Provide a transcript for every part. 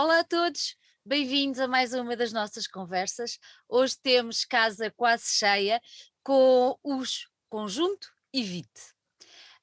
Olá a todos, bem-vindos a mais uma das nossas conversas. Hoje temos casa quase cheia com os Conjunto e Vite.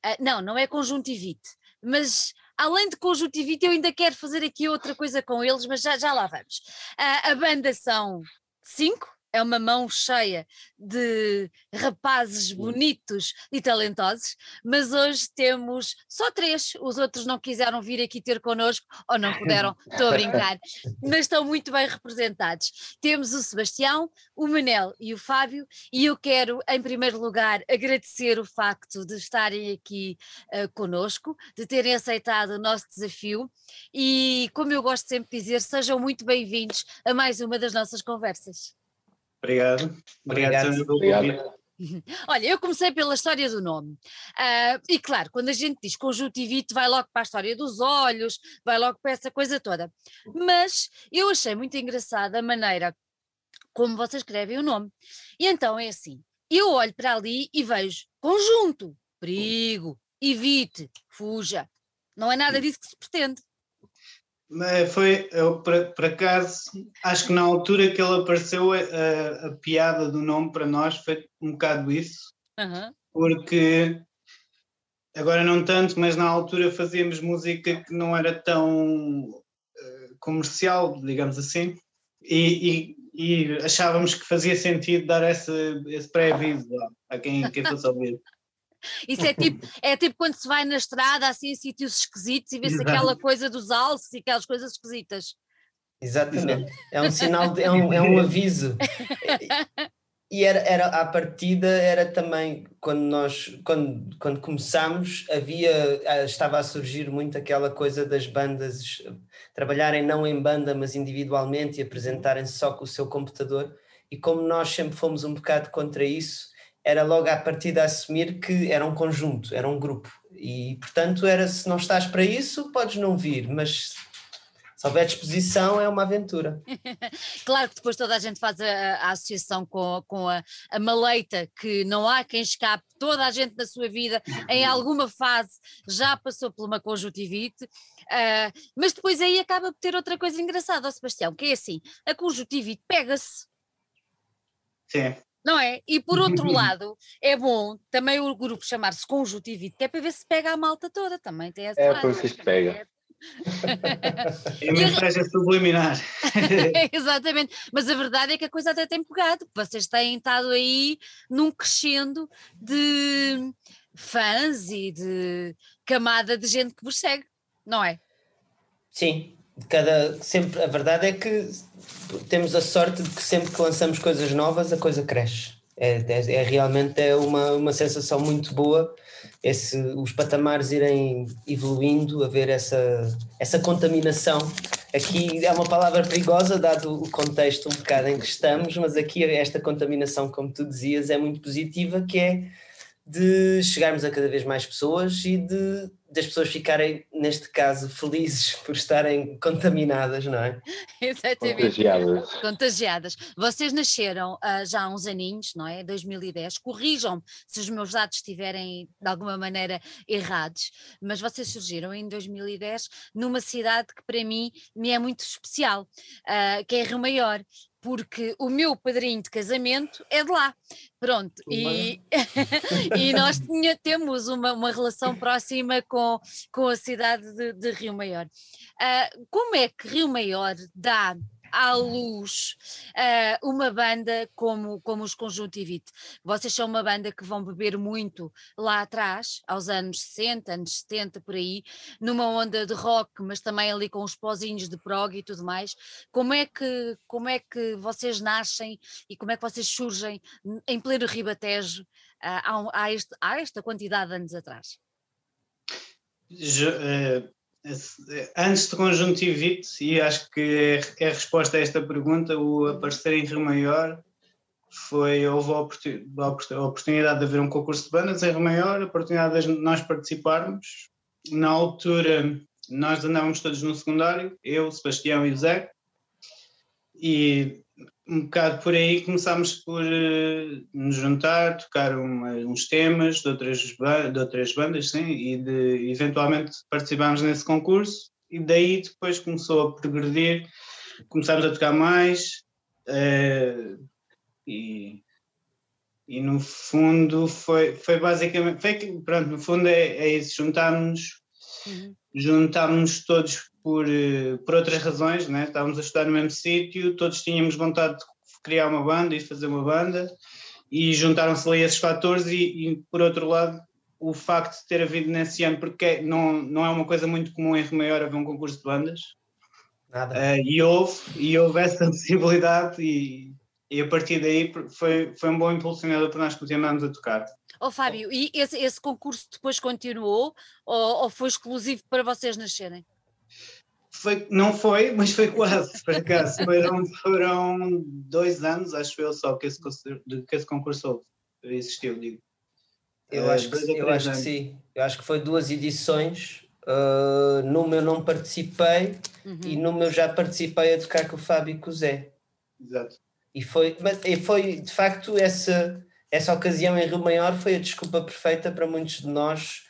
Uh, não, não é Conjunto e Vite, mas além de Conjunto e Vite, eu ainda quero fazer aqui outra coisa com eles, mas já, já lá vamos. Uh, a banda são cinco, é uma mão cheia de rapazes bonitos e talentosos, mas hoje temos só três, os outros não quiseram vir aqui ter connosco, ou não puderam, estou a brincar, mas estão muito bem representados. Temos o Sebastião, o Manel e o Fábio, e eu quero, em primeiro lugar, agradecer o facto de estarem aqui uh, conosco, de terem aceitado o nosso desafio, e como eu gosto sempre de dizer, sejam muito bem-vindos a mais uma das nossas conversas. Obrigado. Obrigado, Obrigado. Obrigado. Olha, eu comecei pela história do nome. Uh, e claro, quando a gente diz conjuntivite, vai logo para a história dos olhos, vai logo para essa coisa toda. Mas eu achei muito engraçada a maneira como vocês escrevem o nome. E então é assim: eu olho para ali e vejo conjunto, perigo, evite, fuja. Não é nada disso que se pretende. Foi, eu, por, acaso, acho que na altura que ele apareceu, a, a piada do nome para nós foi um bocado isso, Uhum. porque agora não tanto, mas na altura fazíamos música que não era tão uh, comercial, digamos assim, e, e, e, achávamos que fazia sentido dar esse, esse pré-aviso a quem, quem fosse ouvir. Isso é tipo, é tipo quando se vai na estrada, assim, em sítios esquisitos e vê-se aquela coisa dos alces e aquelas coisas esquisitas. Exatamente. É um sinal, de, é, um, é um aviso. E era, era à partida, era também quando nós, quando, quando começámos, havia, estava a surgir muito aquela coisa das bandas trabalharem não em banda, mas individualmente e apresentarem-se só com o seu computador. E como nós sempre fomos um bocado contra isso, era logo à partida assumir que era um conjunto, era um grupo. E, portanto, era se não estás para isso, podes não vir, mas se houver disposição, é uma aventura. claro que depois toda a gente faz a, a associação com, com a, a, maleita, que não há quem escape, toda a gente na sua vida, em alguma fase, já passou por uma conjuntivite, uh, mas depois aí acaba por ter outra coisa engraçada, ó Sebastião, que é assim, a conjuntivite pega-se. Sim não é? E por outro lado, é bom também o grupo chamar-se Conjuntivite, que é para ver se pega a malta toda, também tem essa É, lado. por isso pega. É uma estratégia subliminar. Exatamente, mas a verdade é que a coisa até tem pegado, vocês têm estado aí num crescendo de fãs e de camada de gente que vos segue, não é? Sim, cada, sempre, a verdade é que temos a sorte de que sempre que lançamos coisas novas a coisa cresce. É, é, é realmente é uma, uma sensação muito boa esse, os patamares irem evoluindo, haver essa, essa contaminação. Aqui é uma palavra perigosa, dado o contexto um bocado em que estamos, mas aqui esta contaminação, como tu dizias, é muito positiva, que é de chegarmos a cada vez mais pessoas e de das pessoas ficarem, neste caso, felizes por estarem contaminadas, não é? Exatamente. Contagiadas. Contagiadas. Vocês nasceram uh, já há uns aninhos, não é? 2010. Corrijam-me se os meus dados estiverem de alguma maneira errados, mas vocês surgiram em 2010 numa cidade que para mim me é muito especial, uh, que é Rio Maior porque o meu padrinho de casamento é de lá. Pronto, e, e nós tinha, temos uma, uma relação próxima com, com a cidade de, de Rio Maior. Uh, como é que Rio Maior dá à luz uh, uma banda como, como os Conjuntivite. Vocês são uma banda que vão beber muito lá atrás, aos anos 60, anos 70, por aí, numa onda de rock, mas também ali com os pozinhos de prog e tudo mais. Como é que, como é que vocês nascem e como é que vocês surgem em pleno Ribatejo uh, há, há, este, há esta quantidade de anos atrás? Eh, antes de conjuntivite, e acho que é, a resposta a esta pergunta, o aparecer em Rio Maior foi, houve a oportunidade de haver um concurso de bandas em Rio Maior, a oportunidade de nós participarmos. Na altura, nós andávamos todos no secundário, eu, Sebastião e o Zé, e um bocado por aí começámos por uh, nos juntar, tocar uma, uns temas de outras, de outras bandas, sim, e de, eventualmente participámos nesse concurso e daí depois começou a progredir, começámos a tocar mais uh, e, e no fundo foi, foi basicamente, foi, pronto, no fundo é, é isso, juntámos uhum. juntámos todos por, eh, por outras razões, né? estávamos a estudar no mesmo sítio, todos tínhamos vontade de criar uma banda e fazer uma banda e juntaram-se ali esses fatores e, e, por outro lado o facto de ter havido nesse ano, porque não, não é uma coisa muito comum em Rio Maior haver um concurso de bandas. Nada. Uh, e, houve, e houve essa possibilidade e, e a partir daí foi, foi um bom impulsionador para nós continuarmos a tocar. Oh, Fábio, e esse, esse concurso depois continuou ou, ou foi exclusivo para vocês nascerem? Foi, não foi, mas foi quase, por acaso. Foram, foram dois anos, acho eu, só que esse, que esse concurso existiu, digo. Eu acho, que, eu acho que sim. Eu acho que foi duas edições. Uh, no meu não participei uhum. e no meu já participei a tocar com o Fábio e com o Zé. Exato. E foi, mas, e foi de facto essa, essa ocasião em Rio Maior foi a desculpa perfeita para muitos de nós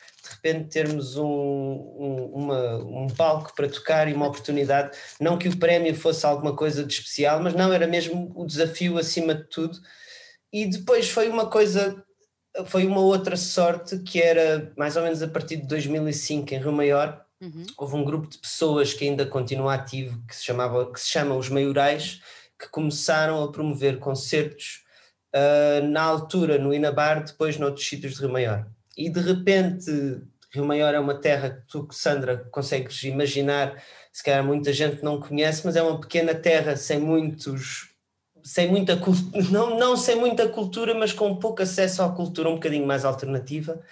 repente termos um, um, uma, um palco para tocar e uma oportunidade, não que o prémio fosse alguma coisa de especial, mas não, era mesmo o desafio acima de tudo. E depois foi uma coisa foi uma outra sorte que era mais ou menos a partir de 2005 em Rio Maior. Uhum. Houve um grupo de pessoas que ainda continua ativo, que se, chamava, que se chama Os Maiorais, que começaram a promover concertos uh, na altura no Inabar, depois noutros sítios de Rio Maior. E de repente, Rio Maior é uma terra que tu, Sandra, consegues imaginar, se calhar muita gente não conhece, mas é uma pequena terra sem muitos sem muita não, não sem muita cultura, mas com pouco acesso à cultura um bocadinho mais alternativa.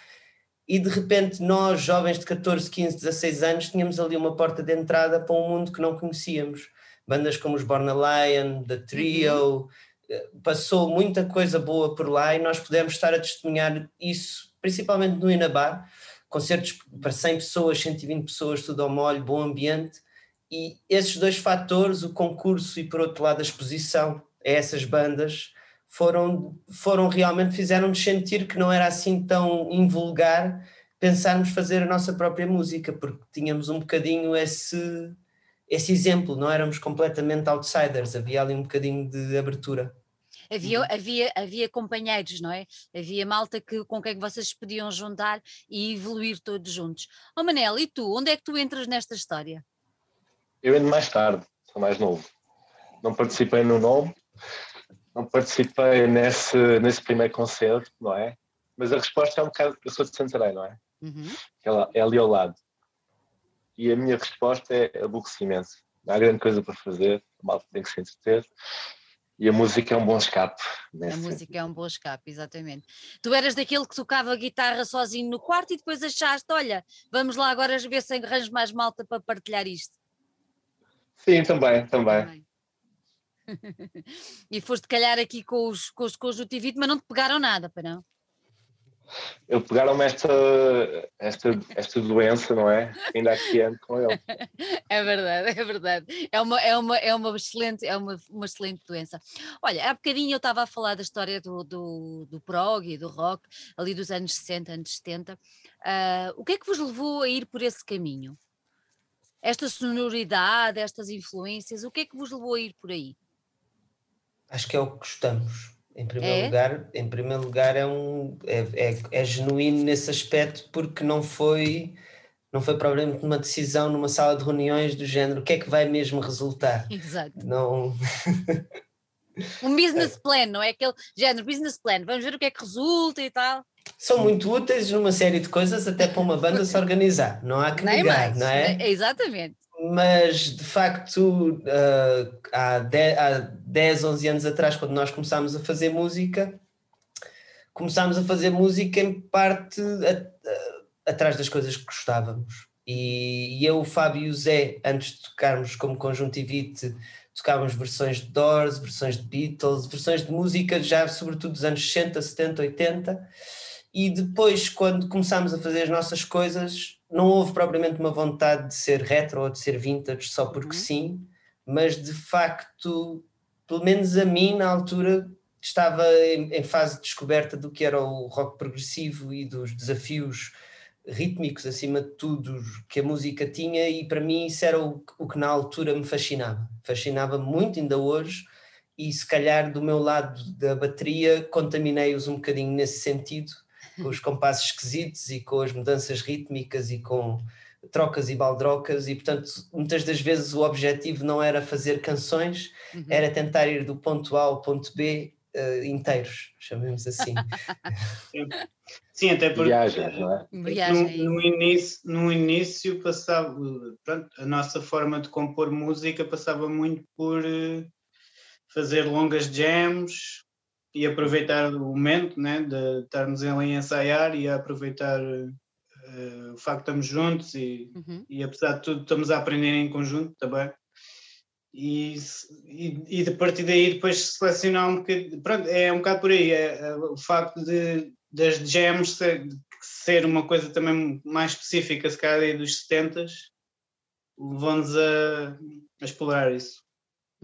E de repente nós, jovens de 14, 15, 16 anos, tínhamos ali uma porta de entrada para um mundo que não conhecíamos. Bandas como os Born Lion, The Trio, uhum. Eh, passou muita coisa boa por lá e nós pudemos estar a testemunhar isso, principalmente no Inabar, concertos para 100 pessoas, 120 pessoas, tudo ao molho, bom ambiente. E esses dois fatores, o concurso e por outro lado a exposição, a essas bandas foram, foram realmente fizeram-nos sentir que não era assim tão invulgar pensarmos fazer a nossa própria música, porque tínhamos um bocadinho esse, esse exemplo, não éramos completamente outsiders, havia ali um bocadinho de abertura. Havia, uhum. havia, havia companheiros, não é? Havia malta que, com quem vocês se podiam juntar e evoluir todos juntos. Oh Manel, e tu, onde é que tu entras nesta história? Eu entro mais tarde, sou mais novo. Não participei no nome, não participei nesse, nesse primeiro concerto, não é? Mas a resposta é um bocado. Eu sou de Santarém, não é? Uhum. É, é ali ao lado. E a minha resposta é aborrecimento. Não há grande coisa para fazer, mal tem que se entreter. E a música é um bom escape. Né? A música é um bom escape, exatamente. Tu eras daquele que tocava guitarra sozinho no quarto e depois achaste: olha, vamos lá agora ver se arranjo mais malta para partilhar isto. Sim, também, também. e foste calhar aqui com os, com os conjuntivite, mas não te pegaram nada, para não? Eu pegaram-me esta, esta, esta doença, não é? Ainda aqui ando com ele. É verdade, é verdade. É uma, é uma, é uma, excelente, é uma, uma excelente doença. Olha, há bocadinho eu estava a falar da história do, do, do prog e do rock, ali dos anos 60, anos 70. Uh, o que é que vos levou a ir por esse caminho? Esta sonoridade, estas influências, o que é que vos levou a ir por aí? Acho que é o que gostamos. Em primeiro é? lugar, em primeiro lugar é um é, é, é, genuíno nesse aspecto porque não foi não foi provavelmente uma decisão numa sala de reuniões do género o que é que vai mesmo resultar. Exato. Não um business plan, não é aquele género business plan, vamos ver o que é que resulta e tal. São muito úteis numa série de coisas até para uma banda se organizar, não há que negar, não é? é? Exatamente mas de facto uh, há, 10, há 10, 11 anos atrás, quando nós começámos a fazer música, começámos a fazer música em parte a, a, atrás das coisas que gostávamos. E, e, eu, o Fábio e o Zé, antes de tocarmos como conjuntivite, tocávamos versões de Doors, versões de Beatles, versões de música já sobretudo dos anos 60, 70, 80. E depois, quando começámos a fazer as nossas coisas, não houve propriamente uma vontade de ser retro ou de ser vintage só porque uhum. sim, mas de facto, pelo menos a mim na altura estava em, em, fase de descoberta do que era o rock progressivo e dos desafios rítmicos acima de tudo que a música tinha e para mim isso era o, o que na altura me fascinava. Fascinava muito ainda hoje e se calhar do meu lado da bateria contaminei-os um bocadinho nesse sentido, com os compassos esquisitos e com as mudanças rítmicas e com trocas e baldrocas e portanto muitas das vezes o objetivo não era fazer canções, uhum. era tentar ir do ponto A ao ponto B uh, inteiros, chamemos assim. Sim, até porque Viagens, não é? no, no, início, no início passava, pronto, a nossa forma de compor música passava muito por uh, fazer longas jams e aproveitar o momento né, de estarmos ali a ensaiar e a aproveitar uh, o facto de estamos juntos e, uhum. e apesar de tudo estamos a aprender em conjunto também e, e, e de partir daí depois selecionar um bocadinho, pronto, é um bocado por aí, é, é o facto de das jams ser, ser, uma coisa também mais específica, se calhar dos 70 levou-nos a, a explorar isso.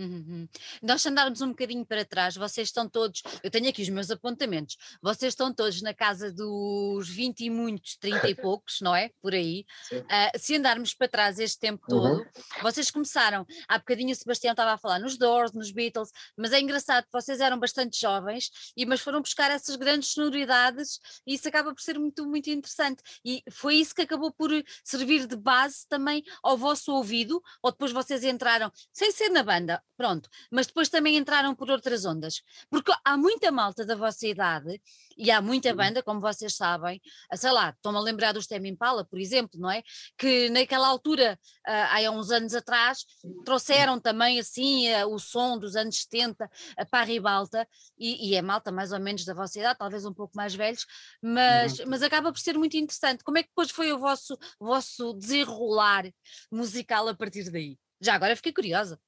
Uhum. Nós andarmos um bocadinho para trás, vocês estão todos, eu tenho aqui os meus apontamentos, vocês estão todos na casa dos 20 e muitos, 30 e poucos, não é? Por aí. Uh, se andarmos para trás este tempo uhum. todo, vocês começaram, há bocadinho o Sebastião estava a falar nos Doors, nos Beatles, mas é engraçado que vocês eram bastante jovens, e, mas foram buscar essas grandes sonoridades e isso acaba por ser muito, muito interessante. E foi isso que acabou por servir de base também ao vosso ouvido, ou depois vocês entraram, sem ser na banda, pronto, mas depois também entraram por outras ondas, porque há muita malta da vossa idade e há muita banda, como vocês sabem, sei lá, estou-me a lembrar dos Temi Impala, por exemplo, não é? Que naquela altura, uh, há uns anos atrás, trouxeram também assim o som dos anos 70 uh, para a ribalta, e, e, é malta mais ou menos da vossa idade, talvez um pouco mais velhos, mas, uhum. mas acaba por ser muito interessante. Como é que depois foi o vosso, o vosso desenrolar musical a partir daí? Já agora fiquei curiosa.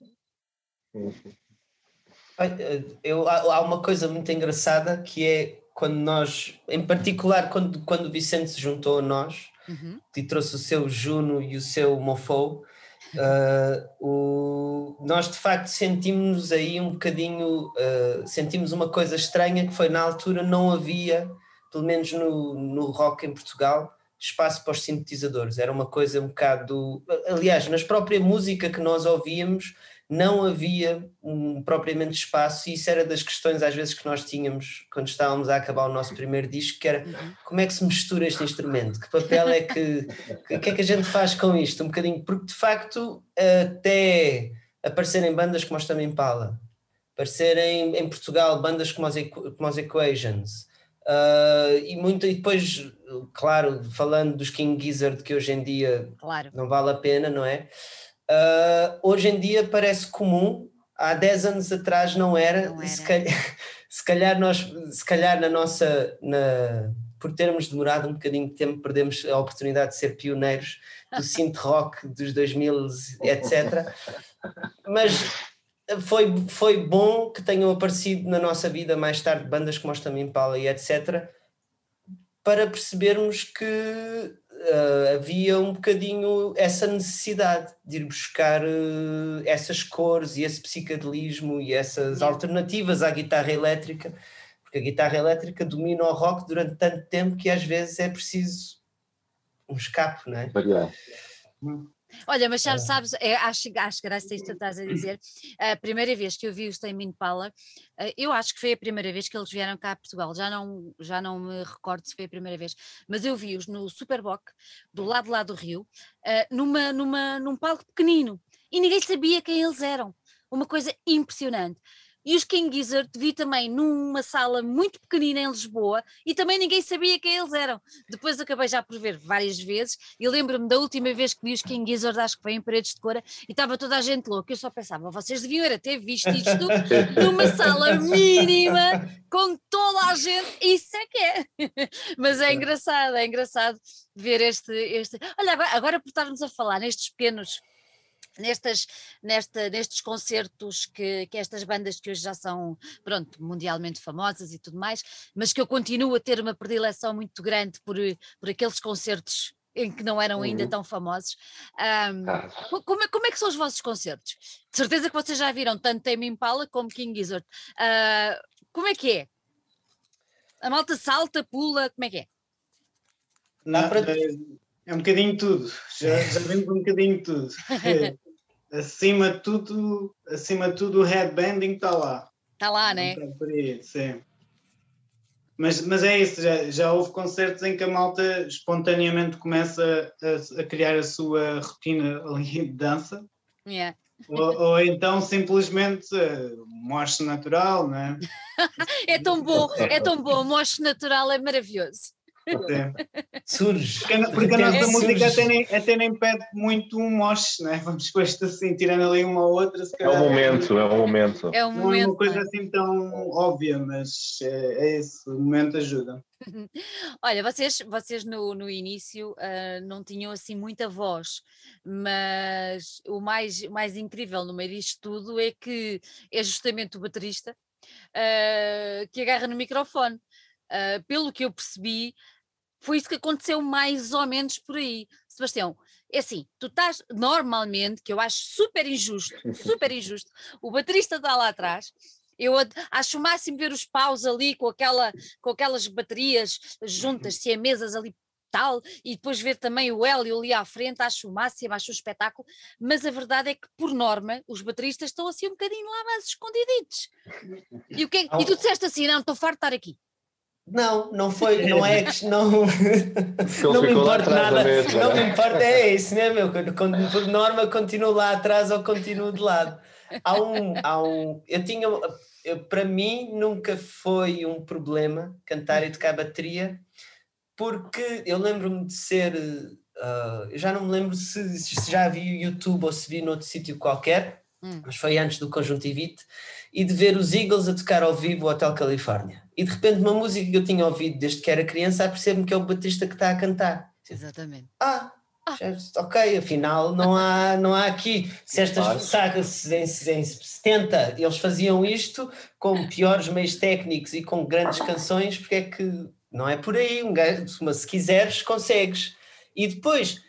Eu, há uma coisa muito engraçada que é quando nós, em particular, quando, quando o Vicente se juntou a nós uhum. e trouxe o seu Juno e o seu Mofo, uh, o, nós de facto sentimos aí um bocadinho, uh, sentimos uma coisa estranha que foi na altura não havia, pelo menos no, no rock em Portugal, espaço para os sintetizadores. Era uma coisa um bocado. Aliás, nas própria música que nós ouvíamos não havia um, propriamente espaço, e isso era das questões às vezes que nós tínhamos quando estávamos a acabar o nosso primeiro disco, que era como é que se mistura este instrumento? Que papel é que. O que é que a gente faz com isto? Um bocadinho, porque de facto, até aparecerem bandas como os Também Impala, aparecerem em Portugal bandas como os, como os Equations. Uh, e muito e depois claro falando dos King Gizzard que hoje em dia claro. não vale a pena não é Uh, hoje em dia parece comum, há 10 anos atrás não era, não era. Se, calhar, se, calhar, nós, se calhar na nossa, na, por termos demorado um bocadinho de tempo, perdemos a oportunidade de ser pioneiros do synth rock dos 2000, etc. Mas foi, foi bom que tenham aparecido na nossa vida mais tarde bandas como os Também Impala e etc. para percebermos que uh, havia um bocadinho essa necessidade de ir buscar uh, essas cores e esse psicadelismo e essas alternativas à guitarra elétrica, porque a guitarra elétrica domina o rock durante tanto tempo que às vezes é preciso um escape, não é? Variar. Olha, mas sabes, sabes é, acho, acho graças a isto que estás a dizer, a primeira vez que eu vi os Tame Impala, eh, eu acho que foi a primeira vez que eles vieram cá a Portugal, já não, já não me recordo se foi a primeira vez, mas eu vi-os no Superboc, do lado lá do Rio, eh, numa, numa, num palco pequenino, e ninguém sabia quem eles eram, uma coisa impressionante. E os King Gizzard vi também numa sala muito pequenina em Lisboa e também ninguém sabia quem eles eram. Depois acabei já por ver várias vezes e lembro-me da última vez que vi os King Gizzard, acho que foi em Paredes de Cora, e estava toda a gente louca. Eu só pensava, vocês deviam era ter visto isto numa sala mínima com toda a gente. Isso é que é. Mas é engraçado, é engraçado ver este. este... Olha, agora, agora por estarmos a falar nestes pequenos nestas, nesta, nestes concertos que, que estas bandas que hoje já são pronto, mundialmente famosas e tudo mais, mas que eu continuo a ter uma predileção muito grande por, por aqueles concertos em que não eram ainda uhum. tão famosos. Um, ah. como, é, como, é que são os vossos concertos? De certeza que vocês já viram tanto Tame Impala como King Gizzard. Uh, como é que é? A malta salta, pula, como é que é? Não, para... é, um bocadinho tudo. Já, já vimos um bocadinho tudo. É, acima de tudo, acima de tudo, o headbanding está lá. Está lá, né? sim. Mas, mas é isso, já, já houve concertos em que a malta espontaneamente começa a, a criar a sua rotina ali de dança. Yeah. Ou, ou, então simplesmente uh, moche natural, né? é tão bom, é tão bom, moche natural é maravilhoso. Surge. Porque, porque a nossa é, música até nem, até nem pede muito um moche, né? Vamos com isto assim, tirando ali uma ou outra. é um momento, é um momento. É um não momento, é uma coisa assim tão óbvia, mas é, é isso, o momento ajuda. Olha, vocês, vocês no, no início uh, não tinham assim muita voz, mas o mais, mais incrível no meio disto tudo é que é justamente o baterista uh, que agarra no microfone. Uh, pelo que eu percebi, foi isso que aconteceu mais ou menos por aí. Sebastião, é assim, tu estás normalmente, que eu acho super injusto, super injusto, o baterista está lá atrás, eu acho o máximo ver os paus ali com, aquela, com aquelas baterias juntas, se é mesas ali tal, e depois ver também o Hélio ali à frente, acho o máximo, acho o espetáculo, mas a verdade é que, por norma, os bateristas estão assim um bocadinho lá mais escondiditos. E, o que é, e tu disseste assim, não, estou farto de estar aqui. Não, não foi, não é que não, não me importa nada, mesmo, não né? me importa, é isso, né, meu? Por norma continuo lá atrás ou continuo de lado. Há um, há um, eu tinha, eu, para mim nunca foi um problema cantar e tocar bateria, porque eu lembro-me de ser, uh, eu já não me lembro se, se já vi o YouTube ou se vi noutro sítio qualquer, hum. mas foi antes do Conjuntivite, e de ver os Eagles a tocar ao vivo o Hotel Califórnia. E de repente uma música que eu tinha ouvido desde que era criança, percebo-me que é o Batista que está a cantar. Exatamente. Ah, ah. ok, afinal não há, não há aqui. Se estas sagas em, em 70 eles faziam isto com piores meios técnicos e com grandes canções, porque é que não é por aí, um gajo, mas se quiseres, consegues. E depois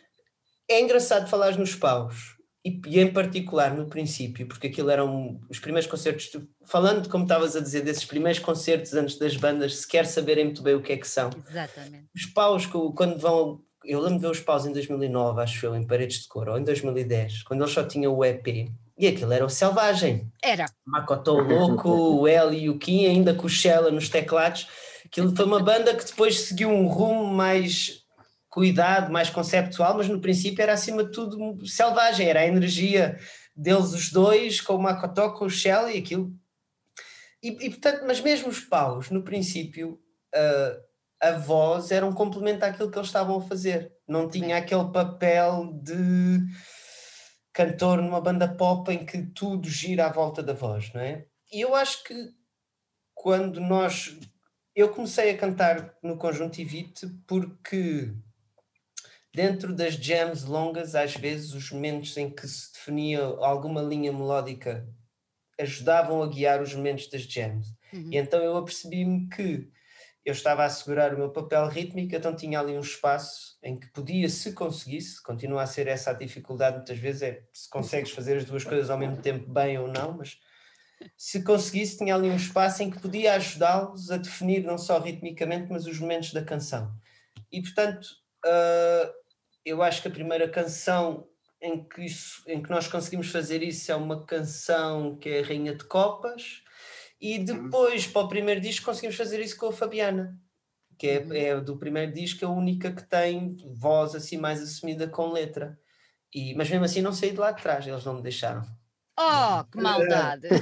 é engraçado falar nos paus e, e, em particular no princípio, porque aquilo eram os primeiros concertos, falando de como estavas a dizer, desses primeiros concertos antes das bandas, sequer saberem muito bem o que é que são. Exatamente. Os paus, quando vão, eu lembro de ver os paus em 2009, acho eu, em Paredes de Cor, ou em 2010, quando eles só tinham o EP, e aquilo era o Selvagem. Era. Macotó Louco, o Eli e o Kim, ainda com o Shella nos teclados. Aquilo foi uma banda que depois seguiu um rumo mais cuidado, mais conceptual, mas no princípio era acima de tudo selvagem, era a energia deles os dois, com o Makoto, com o Shell e aquilo. E, e, portanto, mas mesmo os paus, no princípio, uh, a voz era um complemento àquilo que eles estavam a fazer. Não tinha aquele papel de cantor numa banda pop em que tudo gira à volta da voz, não é? E eu acho que quando nós. Eu comecei a cantar no Conjuntivite porque dentro das jams longas, às vezes os momentos em que se definia alguma linha melódica ajudavam a guiar os momentos das jams. Uhum. E então eu apercebi-me que eu estava a segurar o meu papel rítmico, então tinha ali um espaço em que podia, se conseguisse, continua a ser essa a dificuldade muitas vezes, é se consegues fazer as duas coisas ao mesmo tempo bem ou não, mas se conseguisse, tinha ali um espaço em que podia ajudá-los a definir não só ritmicamente, mas os momentos da canção. E portanto, uh, eu acho que a primeira canção em que, isso, em que nós conseguimos fazer isso é uma canção que é a Rainha de Copas, e uhum. depois, para o primeiro disco, conseguimos fazer isso com a Fabiana, que é, uhum. é do primeiro disco a única que tem voz assim mais assumida com letra. E, mas mesmo assim não saí de lá de trás, eles não me deixaram. Oh, que maldade!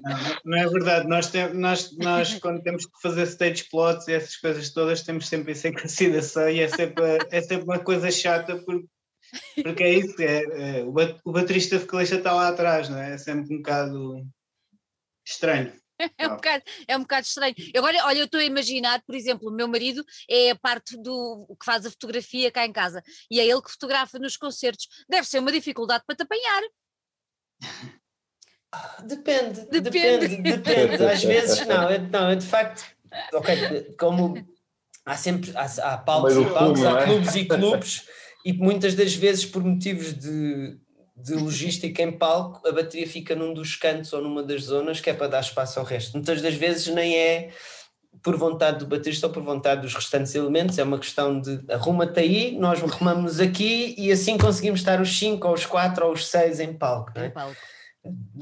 Não, não é verdade, nós, tem, nós, nós quando temos que fazer stage plots e essas coisas todas, temos sempre isso em consideração e é sempre, é sempre uma coisa chata porque, porque é isso, é, é o baterista vocalista está lá atrás, não é? É sempre um bocado estranho. É um, bocado, é um bocado estranho. Agora, olha, eu estou a imaginar, por exemplo, o meu marido é a parte do que faz a fotografia cá em casa e é ele que fotografa nos concertos. Deve ser uma dificuldade para te apanhar. Depende, depende, depende, depende. Às vezes não, é, não, é de facto, ok, como há sempre há, há palcos e palcos, há é? clubes e clubes, e muitas das vezes por motivos de, de logística em palco, a bateria fica num dos cantos ou numa das zonas que é para dar espaço ao resto. Muitas das vezes nem é por vontade do baterista ou por vontade dos restantes elementos, é uma questão de arruma-te aí, nós arrumamos aqui e assim conseguimos estar os 5 ou os 4 ou os 6 em palco. É? Em palco.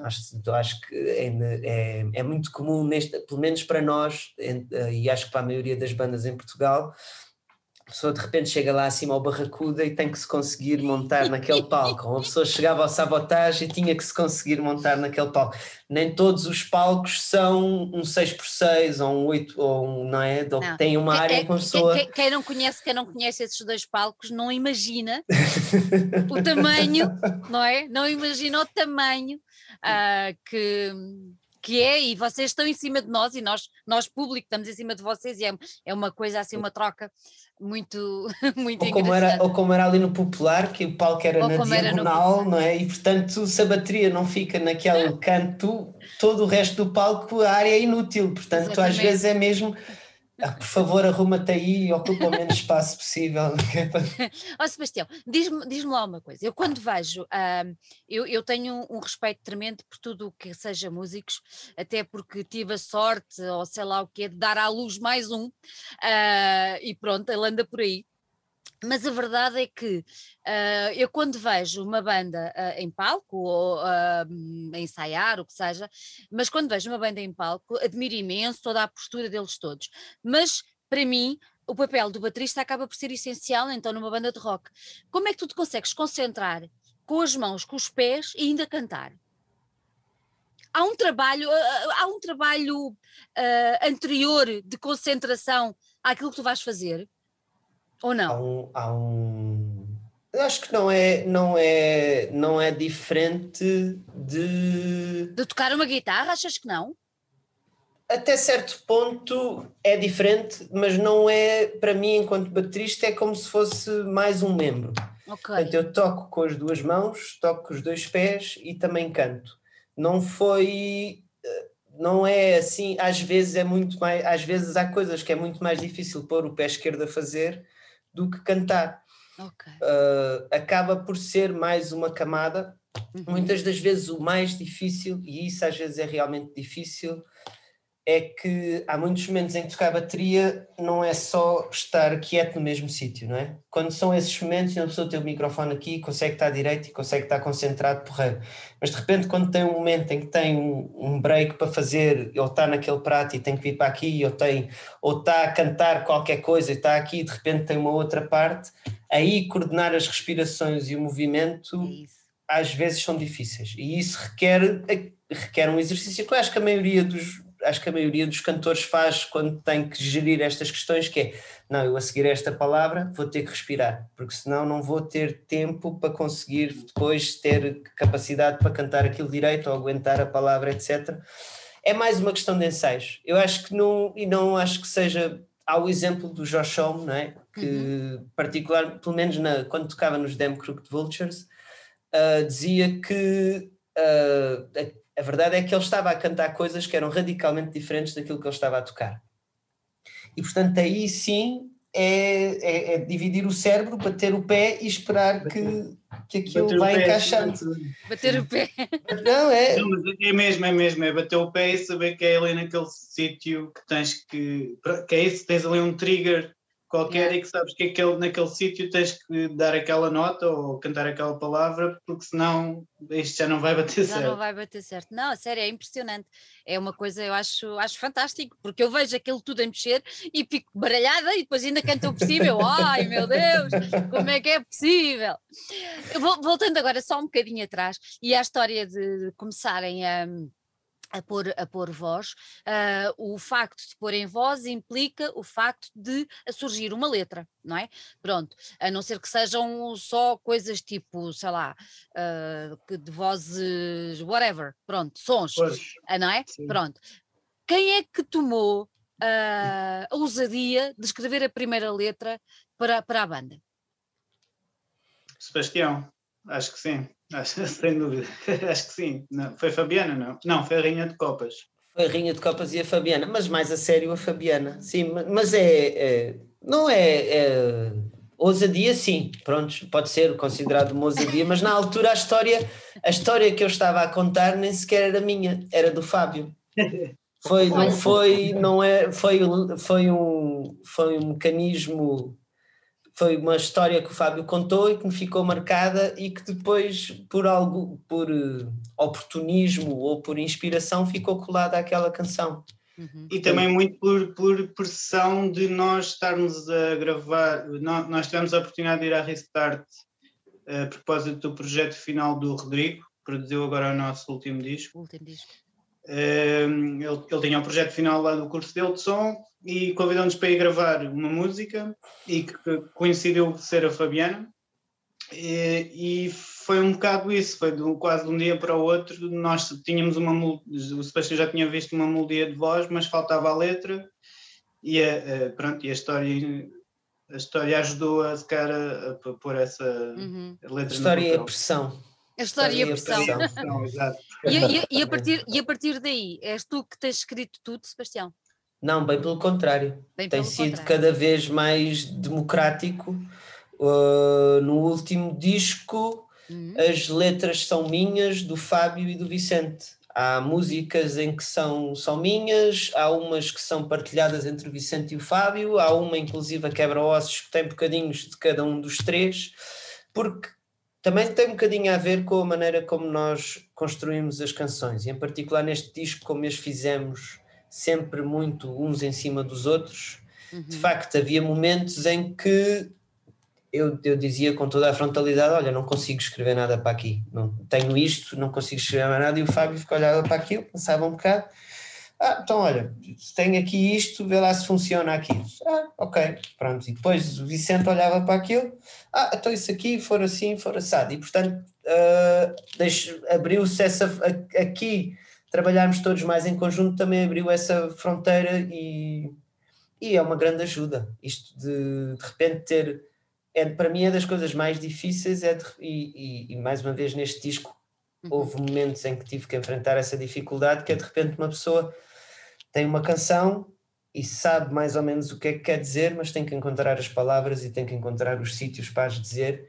Acho, eu acho que é, é, é, muito comum, neste, pelo menos para nós, e acho que para a maioria das bandas em Portugal, a pessoa de repente chega lá acima ao Barracuda e tem que se conseguir montar naquele palco. Uma pessoa chegava ao Sabotagem e tinha que se conseguir montar naquele palco. Nem todos os palcos são um 6x6 ou um 8 ou um, não é? Não. Tem uma área é, com a pessoa. Quem, quem, não conhece, quem não conhece esses dois palcos não imagina o tamanho, não é? Não imagina o tamanho uh, que que é, e vocês estão em cima de nós, e nós, nós público, estamos em cima de vocês, e é, é uma coisa assim, uma troca muito, muito ou como era Ou como era ali no Popular, que o palco era ou na diagonal, não é? E portanto, se a bateria não fica naquele canto, todo o resto do palco, a área é inútil, portanto, Exatamente. às vezes é mesmo ah, por favor, arruma-te aí e ocupa o menos espaço possível. Ó oh, Sebastião, diz-me diz lá uma coisa. Eu quando vejo, uh, eu, eu tenho um, respeito tremendo por tudo o que seja músicos, até porque tive a sorte, ou sei lá o que, de dar à luz mais um, uh, e pronto, ele anda por aí. Mas a verdade é que uh, eu, quando vejo uma banda uh, em palco, ou uh, a ensaiar, o que seja, mas quando vejo uma banda em palco, admiro imenso toda a postura deles todos. Mas, para mim, o papel do baterista acaba por ser essencial, então, numa banda de rock. Como é que tu te consegues concentrar com as mãos, com os pés e ainda cantar? Há um trabalho, há um trabalho anterior de concentração àquilo que tu vais fazer? Ou não? Há um, há um... Eu acho que não é, não é, não é diferente de. De tocar uma guitarra, achas que não? Até certo ponto é diferente, mas não é, para mim, enquanto baterista, é como se fosse mais um membro. Okay. Portanto, eu toco com as duas mãos, toco com os dois pés e também canto. Não foi eh, não é assim, às vezes é muito mais, às vezes há coisas que é muito mais difícil pôr o pé esquerdo a fazer do que cantar. Okay. Uh, acaba por ser mais uma camada. Uhum. Muitas das vezes o mais difícil, e isso às vezes é realmente difícil, é que há muitos momentos em que tocar bateria não é só estar quieto no mesmo sítio, não é? Quando são esses momentos e uma pessoa tem o microfone aqui, consegue estar direito e consegue estar concentrado porreiro. Mas de repente quando tem um momento em que tem um, um break para fazer, ou está naquele prato e tem que vir para aqui, ou, tem, ou está a cantar qualquer coisa e está aqui e de repente tem uma outra parte, aí coordenar as respirações e o movimento é às vezes são difíceis. E isso requer, requer um exercício que eu acho que a maioria dos acho que a maioria dos cantores faz quando tem que gerir estas questões, que é, não, eu a seguir esta palavra vou ter que respirar, porque senão não vou ter tempo para conseguir depois ter capacidade para cantar aquilo direito ou aguentar a palavra, etc. É mais uma questão de ensaios. Eu acho que não, e não acho que seja, há o exemplo do Josh Homme, não é? Que uhum. particular, pelo menos na, quando tocava nos Damn Crooked Vultures, uh, dizia que uh, a verdade é que ele estava a cantar coisas que eram radicalmente diferentes daquilo que ele estava a tocar. E portanto, aí sim é, é, é dividir o cérebro, bater o pé e esperar que, que aquilo bater vai encaixando. Bater o pé. Não, é. Não, é mesmo, é mesmo, é bater o pé e saber que é ali naquele sítio que tens que. que é isso, tens ali um trigger qualquer e que sabes que aquele, naquele sítio tens que dar aquela nota ou cantar aquela palavra, porque senão isto já não vai bater já certo. Não vai bater certo. Não, a sério, é impressionante. É uma coisa, eu acho, acho fantástico, porque eu vejo aquilo tudo a mexer e fico baralhada e depois ainda canto cima. Eu, ai meu Deus, como é que é possível? Voltando agora só um bocadinho atrás e à história de começarem a a pôr, a pôr voz, uh, o facto de pôr em voz implica o facto de surgir uma letra, não é? Pronto, a não ser que sejam só coisas tipo, sei lá, uh, de vozes, whatever, pronto, sons, pois, uh, não é? Sim. Pronto. Quem é que tomou a ousadia de escrever a primeira letra para, para a banda? Sebastião, acho que sim. Acho, sem dúvida, acho que sim. Não, foi a Fabiana, não? Não, foi a Rainha de Copas. Foi a Rainha de Copas e a Fabiana, mas mais a sério a Fabiana, sim, mas é, é não é, é, ousadia, sim, pronto, pode ser considerado uma ousadia, mas na altura a história, a história que eu estava a contar nem sequer era minha, era do Fábio. Foi, não foi, não é, foi, foi, um, foi um mecanismo, foi uma história que o Fábio contou e que me ficou marcada e que depois, por algo, por uh, oportunismo ou por inspiração, ficou colada àquela canção. Uhum. E também muito por, por pressão de nós estarmos a gravar. Nós, nós tivemos a oportunidade de ir à Restart eh, a propósito do projeto final do Rodrigo, que produziu agora o nosso último disco. último disco. Ehm, ele, ele tinha o um projeto final lá do curso dele de som e convidou-nos para ir gravar uma música e que coincidiu ser a Fabiana. E, e, foi um bocado isso, foi de quase de um dia para o outro. Nós tínhamos uma. O Sebastião já tinha visto uma melodia de voz, mas faltava a letra, e a, a pronto, e a história, a história ajudou a, cara, a, pôr essa uhum. letra. A história e a pressão. A história e a pressão. E, e, e, a partir, e a partir daí, és tu que tens escrito tudo, Sebastião? Não, bem pelo contrário. Bem Tem sido contrário. cada vez mais democrático Uh, no último disco, uhum. as letras são minhas, do Fábio e do Vicente. Há músicas em que são, são minhas, há umas que são partilhadas entre o Vicente e o Fábio, há uma, inclusive, a quebra-ossos, que tem bocadinhos de cada um dos três, porque também tem um bocadinho a ver com a maneira como nós construímos as canções, e em particular neste disco, como as fizemos sempre muito uns em cima dos outros. Uhum. De facto, havia momentos em que eu, eu dizia com toda a frontalidade: Olha, não consigo escrever nada para aqui, não tenho isto, não consigo escrever mais nada. E o Fábio ficou olhava para aquilo, pensava um bocado: Ah, então olha, tenho aqui isto, vê lá se funciona aqui. Ah, ok, pronto. E depois o Vicente olhava para aquilo: Ah, então isso aqui for assim, for assado. E portanto, uh, abriu-se. Aqui, trabalharmos todos mais em conjunto, também abriu essa fronteira e. E é uma grande ajuda isto de de repente ter é, para mim é das coisas mais difíceis é de, e, e, e, mais uma vez neste disco uhum. houve momentos em que tive que enfrentar essa dificuldade que é de repente uma pessoa tem uma canção e sabe mais ou menos o que é que quer dizer mas tem que encontrar as palavras e tem que encontrar os sítios para as dizer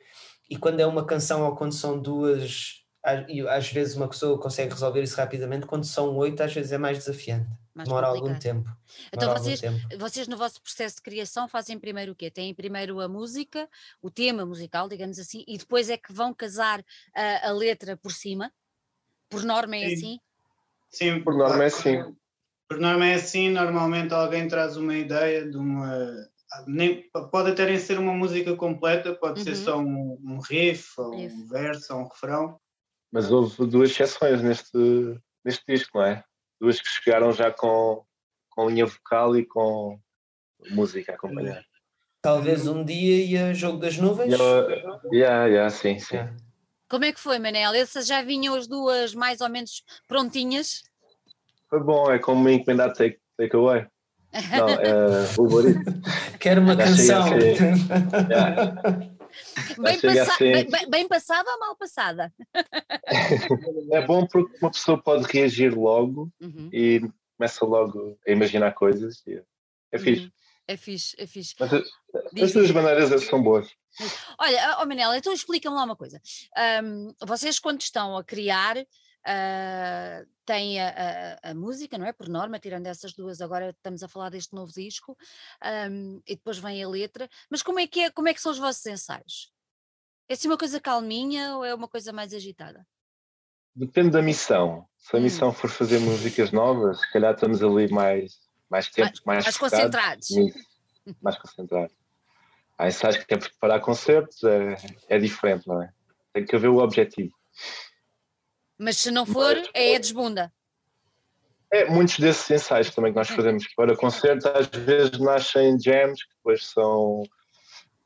e quando é uma canção ou quando são duas às vezes uma pessoa consegue resolver isso rapidamente quando são oito às vezes é mais desafiante mais demora complicado. algum tempo. Então vocês, tempo. vocês no vosso processo de criação fazem primeiro o quê? Têm primeiro a música, o tema musical, digamos assim, e depois é que vão casar a, a letra por cima? Por norma é Sim. assim? Sim, por norma é assim. Por norma é assim, normalmente alguém traz uma ideia de uma. Nem, pode até nem ser uma música completa, pode uhum. ser só um, um riff, ou um verso, ou um refrão. Mas houve duas exceções neste, neste disco, não é? duas que chegaram já com, com linha vocal e com música a acompanhar. Talvez um dia ia Jogo das Nuvens? Já, yeah, yeah, sim, sim. Como é que foi, Manel? Essas já vinham as duas mais ou menos prontinhas? Foi bom, é como encomendar take, take away. Não, é o Boris. Quero uma já canção. Yeah. Bem, passa bem, bem, passada ou mal passada? é bom porque uma pessoa pode reagir logo uhum. e começa logo a imaginar coisas. é uhum. fixe. É fixe, é fixe. Mas eh, as duas maneiras são boas. Olha, oh Manela, então explica-me lá uma coisa. Um, vocês, quando estão a criar, Uh, tem a, a, a, música, não é? Por norma, tirando essas duas, agora estamos a falar deste novo disco, um, e depois vem a letra. Mas como é que é, como é que são os vossos ensaios? É assim uma coisa calminha ou é uma coisa mais agitada? Depende da missão. Se a hum. missão for fazer músicas novas, se calhar estamos ali mais, mais tempo, mais, mais concentrados. mais concentrados. Há ensaios que é preparar concertos, é, é diferente, não é? Tem que haver o objetivo. Mas se não for, Mas, é desbunda. É, muitos desses ensaios também que nós fazemos para concertos, às vezes nascem jams que depois são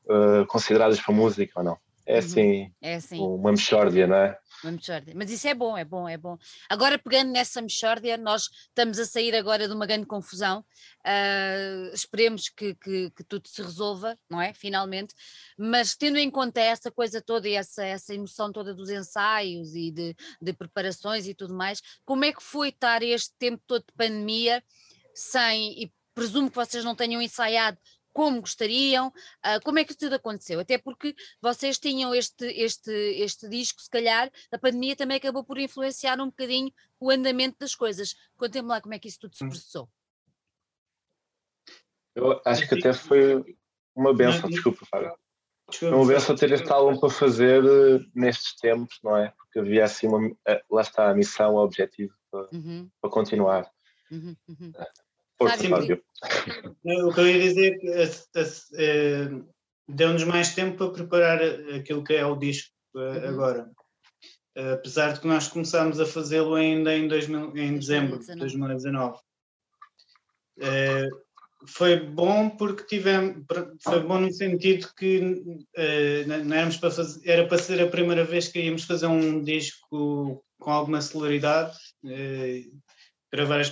uh, considerados para música ou não. É, uhum. assim, é assim, uma mexórdia, não é? Uma mexórdia. Mas isso é bom, é bom, é bom. Agora, pegando nessa mexórdia, nós estamos a sair agora de uma grande confusão. Uh, esperemos que, que, que, tudo se resolva, não é? Finalmente. Mas tendo em conta essa coisa toda e essa, essa emoção toda dos ensaios e de, de preparações e tudo mais, como é que foi estar este tempo todo de pandemia sem, e presumo que vocês não tenham ensaiado como gostariam, uh, como é que tudo aconteceu? Até porque vocês tinham este, este, este disco, se calhar, a pandemia também acabou por influenciar um bocadinho o andamento das coisas. Contem-me lá como é que isso tudo se processou. Eu acho que até foi uma benção, desculpa, Fábio. Foi uma benção ter este álbum para fazer eh, nestes tempos, não é? Porque havia assim uma. Eh, lá está a missão, o objetivo para, uhum. para continuar. Uhum, uhum. Força, Fábio. O que eu ia dizer é que deu-nos mais tempo para preparar aquilo que é o disco uhum. agora. Apesar de que nós começámos a fazê-lo ainda em, 2000, em dezembro de 2019 foi bom porque tivemos foi bom no sentido que não éramos para fazer, era para ser a primeira vez que íamos fazer um disco com alguma celeridade gravar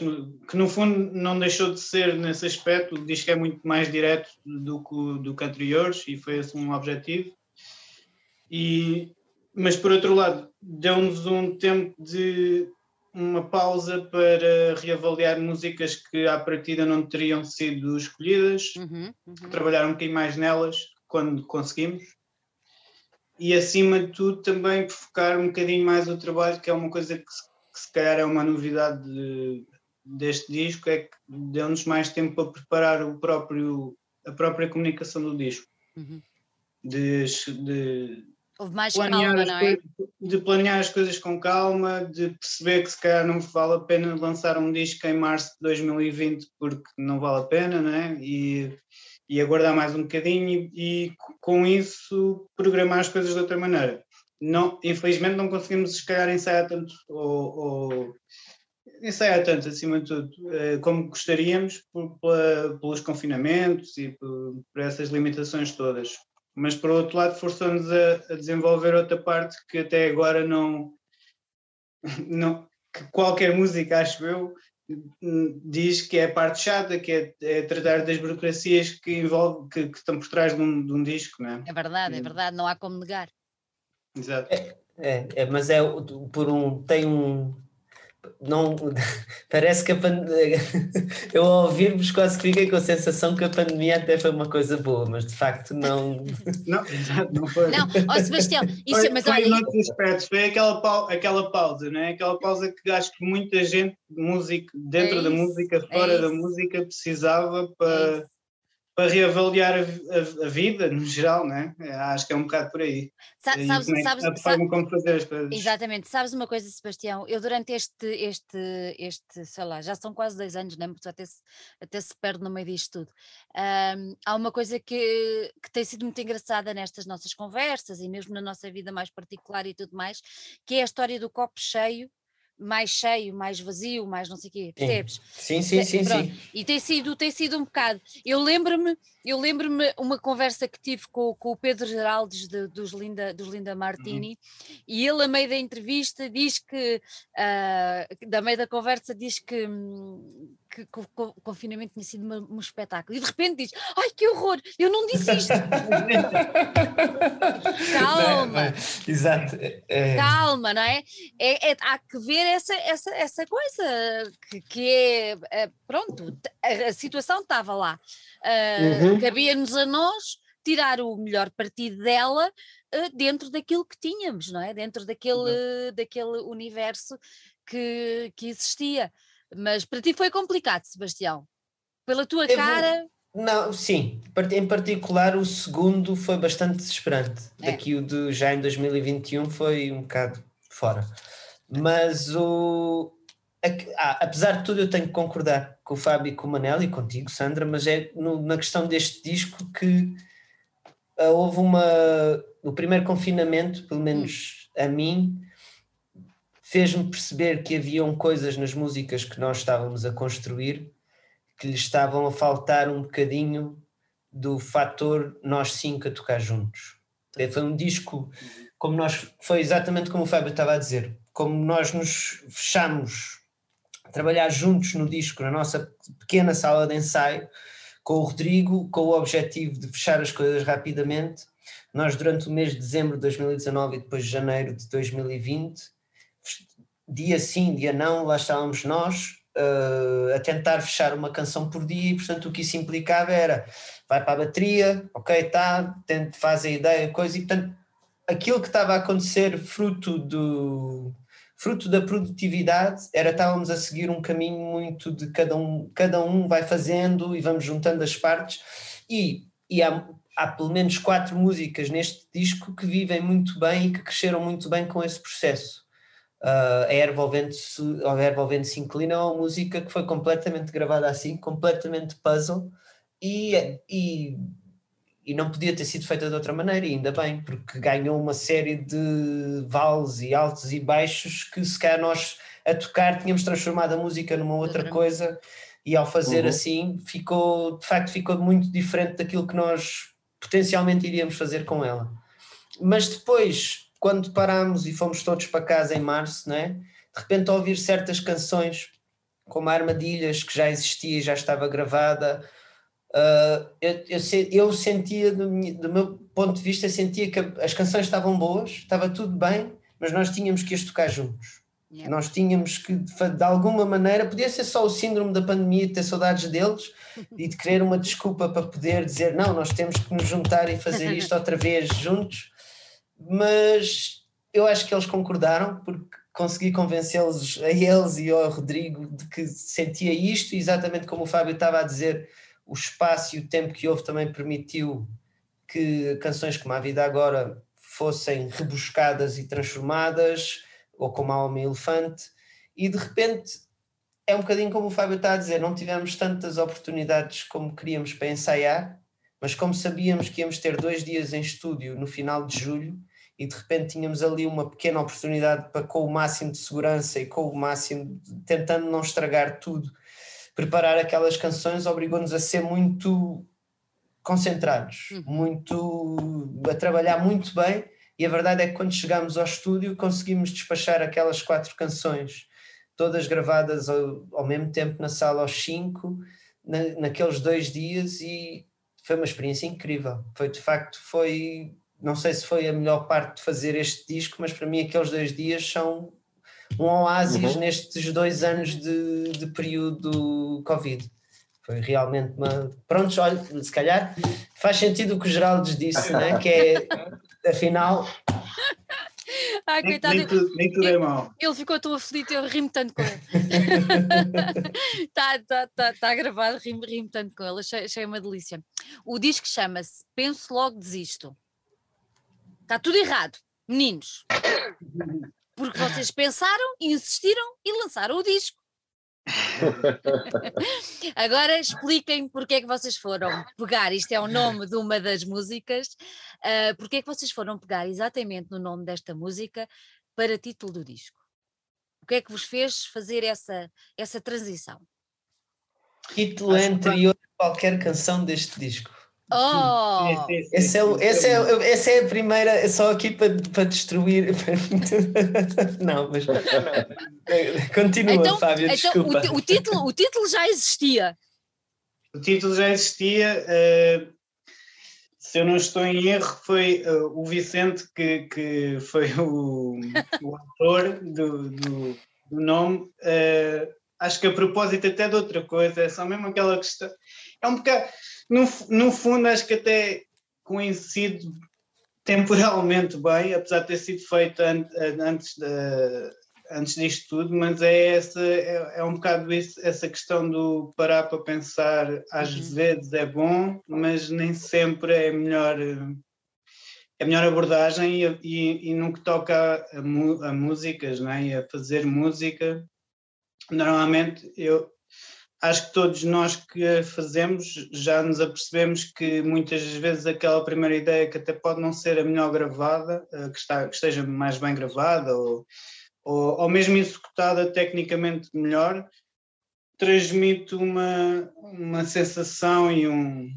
que no fundo não deixou de ser nesse aspecto o disco é muito mais direto do que do que anteriores e foi esse um objetivo e mas por outro lado deu-nos um tempo de uma pausa para reavaliar músicas que à partida não teriam sido escolhidas, uhum, uhum. trabalhar um bocadinho mais nelas quando conseguimos. E acima de tudo também focar um bocadinho mais o trabalho, que é uma coisa que se, que se calhar é uma novidade de, deste disco, é que deu-nos mais tempo para preparar o próprio, a própria comunicação do disco. Uhum. De, de, Houve mais planear calma, não é? De planear as coisas com calma, de perceber que se calhar não vale a pena lançar um disco em março de 2020 porque não vale a pena, não é? E, e aguardar mais um bocadinho e, e com isso programar as coisas de outra maneira. Não, infelizmente não conseguimos se calhar ensaiar tanto ou, ou ensaiar tanto acima de tudo eh, como gostaríamos por, por, pelos confinamentos e por, por essas limitações todas mas por outro lado forçou-nos a, a, desenvolver outra parte que até agora não, não que qualquer música, acho eu, diz que é a parte chata, que é, é tratar das burocracias que, envolve, que, que, estão por trás de um, de um disco, não é? É verdade, é verdade, não há como negar. Exato. É, é, é mas é por um, tem um, não parece que a pandemia eu ao ouvir-vos quase que fiquei com a sensação que a pandemia até foi uma coisa boa, mas de facto não não, não foi não, ó Sebastião, isso, foi, mas foi olha aspectos, foi aquela, pausa, aquela pausa, né? aquela pausa que acho que muita gente música, dentro é da música, fora é da música precisava para é para reavaliar a, a, a, vida no geral, né? Acho que é um bocado por aí. Sa sabes, e, sabes, forma como fazer as coisas. Exatamente. Sabes uma coisa, Sebastião? Eu durante este, este, este, sei lá, já são quase dois anos, né? Porque até se, até se perde no meio disto tudo. Um, há uma coisa que, que tem sido muito engraçada nestas nossas conversas e mesmo na nossa vida mais particular e tudo mais, que é a história do copo cheio mais cheio, mais vazio, mais não sei o quê, percebes? Sim, sim, sim, sim. E tem sido, tem sido um bocado. Eu lembro-me, eu lembro-me uma conversa que tive com, com o Pedro Geraldes de, dos, Linda, dos Linda Martini, uhum. e ele, a meio da entrevista, diz que, uh, da meio da conversa, diz que, hum, que, que, o confinamento tinha sido um, um, espetáculo. E de repente diz: Ai que horror, eu não disse isto. Calma. Não, exato. É... Calma, não é? é? é? Há que ver essa, essa, essa coisa que, que é, é. Pronto, a, a situação estava lá. Uh, uhum. Cabia-nos a nós tirar o melhor partido dela uh, dentro daquilo que tínhamos, não é? Dentro daquele, uhum. daquele universo que, que existia. Mas para ti foi complicado, Sebastião. Pela tua Eu cara. Vou... Não, sim, em particular o segundo foi bastante desesperante. É. Daqui o de já em 2021 foi um bocado fora. Mas o. Ah, apesar de tudo, eu tenho que concordar com o Fábio e com o Manel e contigo, Sandra, mas é no, na questão deste disco que uh, houve uma. O primeiro confinamento, pelo menos hum. a mim, fez-me perceber que haviam coisas nas músicas que nós estávamos a construir que lhe estavam a faltar um bocadinho do fator nós cinco a tocar juntos. Foi um disco, como nós, foi exatamente como o Fábio estava a dizer, como nós nos fechamos a trabalhar juntos no disco, na nossa pequena sala de ensaio, com o Rodrigo, com o objetivo de fechar as coisas rapidamente. Nós, durante o mês de dezembro de 2019 e depois de janeiro de 2020, dia sim, dia não, lá estávamos nós, uh, a tentar fechar uma canção por dia e portanto o que isso implicava era vai para a bateria, ok, tá, faz a ideia, coisa e portanto aquilo que estava a acontecer fruto do fruto da produtividade era estávamos a seguir um caminho muito de cada um, cada um vai fazendo e vamos juntando as partes e, e há, há pelo menos quatro músicas neste disco que vivem muito bem e que cresceram muito bem com esse processo. Uh, a Erva ao Vento, a Erva ao Vento se inclina é uma música que foi completamente gravada assim, completamente puzzle e, e e não podia ter sido feita de outra maneira, e ainda bem, porque ganhou uma série de vales e altos e baixos que se calhar nós a tocar tínhamos transformado a música numa outra coisa e ao fazer uhum. assim ficou, de facto ficou muito diferente daquilo que nós potencialmente iríamos fazer com ela. Mas depois, quando parámos e fomos todos para casa em março, né, de repente ouvir certas canções como Armadilhas, que já existia e já estava gravada, Uh, eu, eu, eu, sentia, do, do, meu ponto de vista, sentia que as canções estavam boas, estava tudo bem, mas nós tínhamos que as tocar juntos. Yeah. Nós tínhamos que, de alguma maneira, podia ser só o síndrome da pandemia, de ter saudades deles e de querer uma desculpa para poder dizer não, nós temos que nos juntar e fazer isto outra vez juntos, mas eu acho que eles concordaram, porque consegui convencê-los a eles e ao Rodrigo de que sentia isto, exatamente como o Fábio estava a dizer o espaço e o tempo que houve também permitiu que canções como A Vida Agora fossem rebuscadas e transformadas, ou como Alma e Elefante, e de repente é um bocadinho como o Fábio está a dizer, não tivemos tantas oportunidades como queríamos para ensaiar, mas como sabíamos que íamos ter dois dias em estúdio no final de julho, e de repente tínhamos ali uma pequena oportunidade para com o máximo de segurança e com o máximo, de, tentando não estragar tudo, preparar aquelas canções obrigou-nos a ser muito concentrados, uhum. muito a trabalhar muito bem. E a verdade é que quando chegámos ao estúdio conseguimos despachar aquelas quatro canções, todas gravadas ao, ao mesmo tempo na sala aos cinco, na, naqueles dois dias, e foi uma experiência incrível. Foi de facto, foi, não sei se foi a melhor parte de fazer este disco, mas para mim aqueles dois dias são um oásis uhum. nestes dois anos de, de período Covid. Foi realmente uma. Prontos, olha, se calhar faz sentido o que o Geraldo disse, né? que é, afinal. Ai, nem, coitado. Nem tudo, nem tudo é mau. Ele ficou tão aflito, eu rimo tanto com ele. Está tá, tá, tá gravado, rimo, rimo tanto com ele, achei, achei uma delícia. O disco chama-se Penso Logo Desisto. Está tudo errado, meninos. Porque vocês pensaram, insistiram e lançaram o disco. Agora expliquem porque é que vocês foram pegar, isto é o nome de uma das músicas, uh, porque é que vocês foram pegar exatamente no nome desta música para título do disco? O que é que vos fez fazer essa, essa transição? Título anterior a qualquer canção deste disco. Oh! Esse é, esse é, essa é a primeira, é só aqui para, para destruir. não, mas continua, então, Fábio, então, desculpa. O, o, título, o título já existia. O título já existia. Uh, se eu não estou em erro, foi uh, o Vicente que, que foi o, o autor do, do, do nome. Uh, acho que a propósito até de outra coisa, é só mesmo aquela questão. É um bocado no, no fundo, acho que até coincide temporalmente bem, apesar de ter sido feito antes, de, antes disto tudo, mas é, essa, é, é um bocado isso, essa questão do parar para pensar, às uhum. vezes é bom, mas nem sempre é melhor. É a melhor abordagem e, e, e no que toca a, a músicas, né? e a fazer música, normalmente eu, acho que todos nós que fazemos já nos apercebemos que muitas vezes aquela primeira ideia que até pode não ser a melhor gravada, eh, que, está, que esteja mais bem gravada ou, ou, ou mesmo executada tecnicamente melhor, transmite uma, uma sensação e um,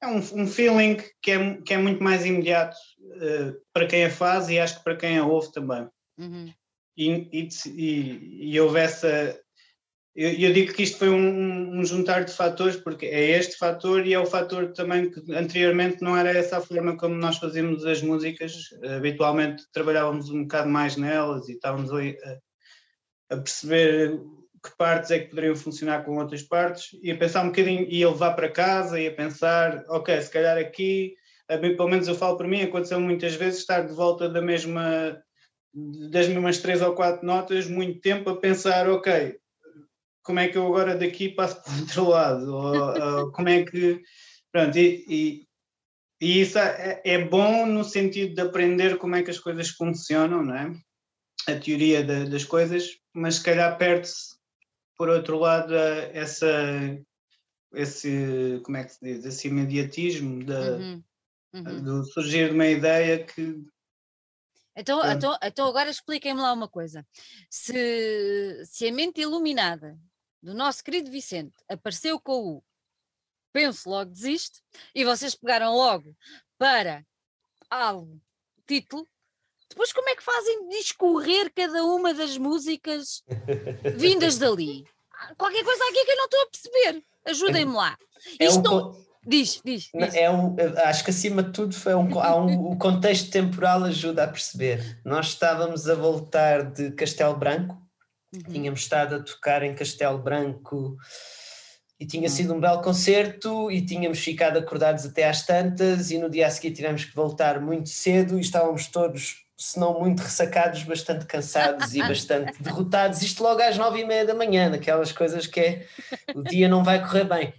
é um, um feeling que é, que é muito mais imediato uh, para quem a faz e acho que para quem a ouve também. Uhum. E, e, e, e houve essa, eu, eu, digo que isto foi um, um, juntar de fatores, porque é este fator e é o fator também que anteriormente não era essa a forma como nós fazíamos as músicas. Habitualmente trabalhávamos um bocado mais nelas e estávamos a, a perceber que partes é que poderiam funcionar com outras partes, ia pensar um bocadinho, ia levar para casa, ia pensar, ok, se calhar aqui, pelo menos eu falo por mim, aconteceu muitas vezes estar de volta da mesma, das mesmas três ou quatro notas, muito tempo a pensar, ok, como é que eu agora daqui passo para o outro lado, ou, ou como é que, pronto, e, e e isso é, é, bom no sentido de aprender como é que as coisas funcionam, não é? A teoria de, das coisas, mas se calhar perde-se por outro lado, essa, esse, como é que se diz, esse imediatismo da, uhum. Uhum. do surgir de uma ideia que. Então, então, então agora expliquem-me lá uma coisa. Se, se a mente iluminada do nosso querido Vicente apareceu com o penso logo desiste, e vocês pegaram logo para algo, título, depois como é que fazem discorrer cada uma das músicas vindas dali? Qualquer coisa aqui que eu não estou a perceber. Ajudem-me lá. É Isto um, não... Diz, diz. diz. É um, acho que acima de tudo foi um, há um, o contexto temporal ajuda a perceber. Nós estávamos a voltar de Castelo Branco, uhum. tínhamos estado a tocar em Castelo Branco e tinha sido um belo concerto e tínhamos ficado acordados até às tantas e no dia a seguir tivemos que voltar muito cedo e estávamos todos se não muito ressacados, bastante cansados e bastante derrotados, isto logo às nove e meia da manhã, naquelas coisas que é, o dia não vai correr bem.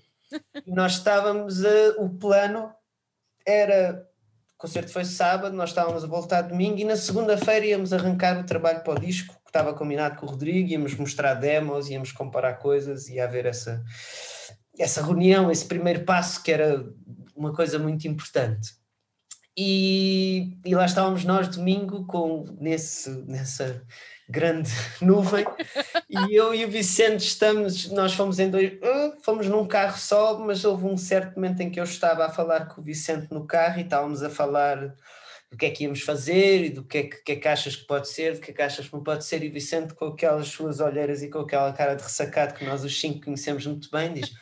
E nós estávamos, a, o plano era, o concerto foi sábado, nós estávamos a voltar domingo e na segunda-feira íamos arrancar o trabalho para o disco, estava combinado com o Rodrigo, íamos mostrar demos, íamos comparar coisas, ia haver essa, essa reunião, esse primeiro passo que era uma coisa muito importante. E, e lá estávamos nós domingo com nesse, nessa grande nuvem e eu e o Vicente estamos, nós fomos em dois, uh, fomos num carro só, mas houve um certo momento em que eu estava a falar com o Vicente no carro e estávamos a falar do que é que íamos fazer e do que é que, que, é que achas que pode ser, do que é que achas que não pode ser, e Vicente com aquelas suas olheiras e com aquela cara de ressacado que nós os cinco conhecemos muito bem, diz,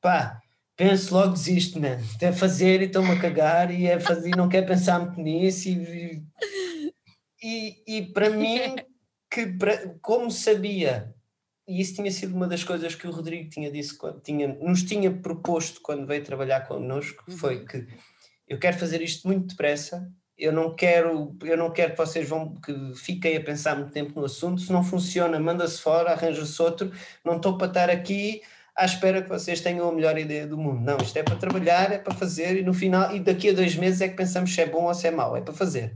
pá, penso logo desisto, man. É fazer e estou-me a cagar e é fazer, não quer pensar muito nisso e, e, e para mim que como sabia e isso tinha sido uma das coisas que o Rodrigo tinha disse tinha, nos tinha proposto quando veio trabalhar connosco uhum. foi que eu quero fazer isto muito depressa eu não quero eu não quero que vocês vão que fiquem a pensar muito tempo no assunto se não funciona manda-se fora arranja-se outro não estou para estar aqui à espera que vocês tenham a melhor ideia do mundo. Não, isto é para trabalhar, é para fazer e no final, e daqui a dois meses é que pensamos se é bom ou se é mau, é para fazer.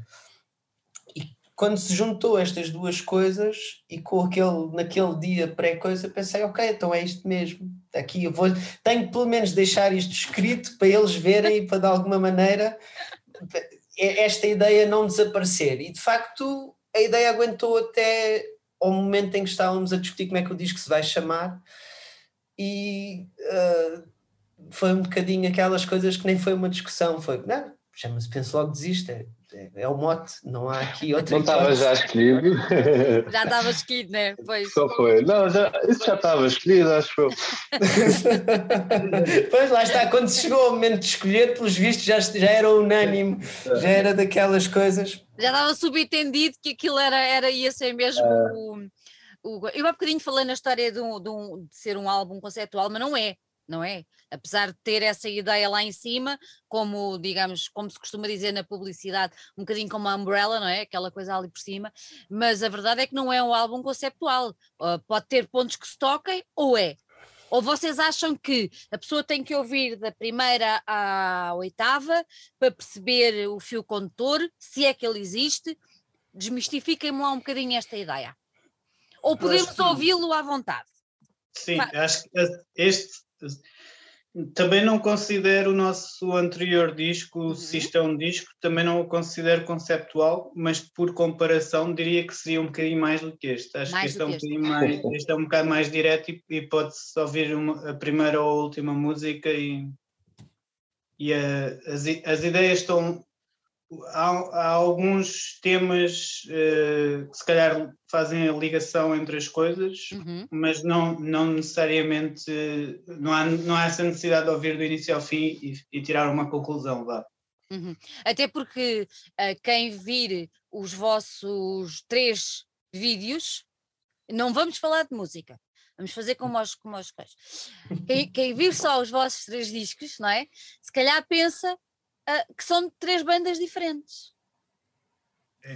E quando se juntou estas duas coisas e com aquele, naquele dia pré-coisa, pensei, ok, então é isto mesmo. Aqui eu vou, tenho pelo menos deixar isto escrito para eles verem e para de alguma maneira esta ideia não desaparecer. E de facto a ideia aguentou até ao momento em que estávamos a discutir como é que o disco se vai chamar e uh, foi um bocadinho aquelas coisas que nem foi uma discussão, foi, não, chama-se Penso Logo Desiste, é, é, o mote, não há aqui outra Não estava já escolhido. Já estava escolhido, né? Pois. Só foi. Não, já, isso já estava escolhido, acho eu. pois lá está, quando chegou o momento de escolher, pelos vistos já, já era unânime, já era daquelas coisas. Já estava subentendido que aquilo era, era ia ser mesmo é. o o, eu há bocadinho falei na história de, um, de, um, de, ser um álbum conceptual, mas não é, não é? Apesar de ter essa ideia lá em cima, como, digamos, como se costuma dizer na publicidade, um bocadinho como a Umbrella, não é? Aquela coisa ali por cima, mas a verdade é que não é um álbum conceptual. Pode ter pontos que se toquem, ou é. Ou vocês acham que a pessoa tem que ouvir da primeira à oitava para perceber o fio condutor, se é que ele existe? Desmistifiquem-me lá um bocadinho esta ideia. Ou podemos ouvi-lo à vontade? Sim, acho que este também não considero o nosso anterior disco, uhum. se isto é um disco, também não o considero conceptual, mas por comparação diria que seria um bocadinho mais do que este. Acho mais que este é um este. bocadinho mais, este é um bocado mais direto e, e pode-se ouvir uma, a primeira ou a última música e, e a, as, as ideias estão há, há alguns temas uh, que se calhar fazem a ligação entre as coisas, uhum. mas não, não necessariamente, não há, não há essa necessidade de ouvir do início ao fim e, e tirar uma conclusão lá. Uhum. Até porque uh, quem vir os vossos três vídeos, não vamos falar de música, Vamos fazer como os, como. Quem, quem vir só os vossos três discos, não é? Se calhar pensa uh, que são três bandas diferentes.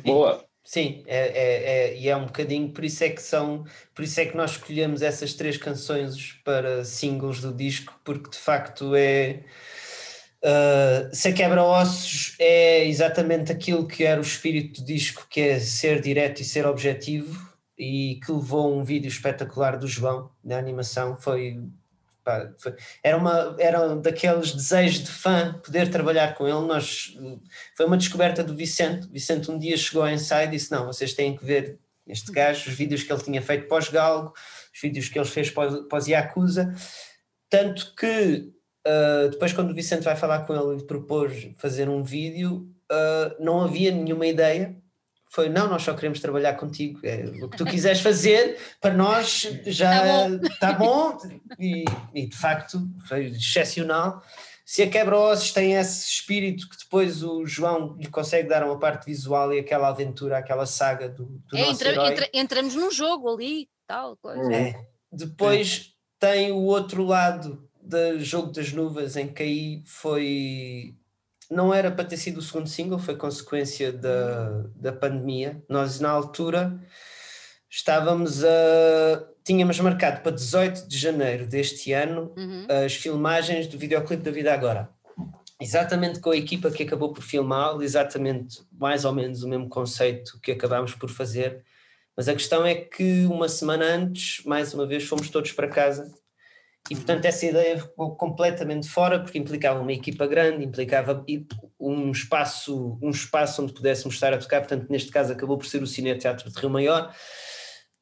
Boa. Sim, é, é, é, e é um bocadinho, por isso é que são, por isso é que nós escolhemos essas três canções para singles do disco, porque de facto é uh, Se Quebra-Ossos é exatamente aquilo que era o espírito do disco, que é ser direto e ser objetivo, e que levou um vídeo espetacular do João na animação, foi Era, uma, era daqueles desejos de fã poder trabalhar com ele. Nós, foi uma descoberta do Vicente. Vicente um dia chegou ao ensaio e disse: Não, vocês têm que ver este gajo, os vídeos que ele tinha feito pós-Galgo, os vídeos que ele fez pós-Yakuza. Tanto que uh, depois, quando o Vicente vai falar com ele e propôs fazer um vídeo, uh, não havia nenhuma ideia foi não, nós só queremos trabalhar contigo, é, o que tu quiseres fazer, para nós já está bom, tá bom e, e, de facto foi excepcional. Se a quebra-ossos tem esse espírito que depois o João lhe consegue dar uma parte visual e aquela aventura, aquela saga do, do é, nosso entra, entra, entramos num jogo ali, tal coisa. É. Depois é. tem o outro lado do jogo das nuvens em que aí foi não era para ter sido o segundo single, foi consequência da, da pandemia. Nós, na altura, estávamos a. Tínhamos marcado para 18 de janeiro deste ano uhum. as filmagens do videoclipe da Vida Agora. Exatamente com a equipa que acabou por filmá-lo, exatamente mais ou menos o mesmo conceito que acabámos por fazer. Mas a questão é que uma semana antes, mais uma vez, fomos todos para casa e portanto essa ideia ficou completamente fora porque implicava uma equipa grande, implicava um espaço, um espaço onde pudéssemos estar a tocar, portanto neste caso acabou por ser o Cine Teatro de Rio Maior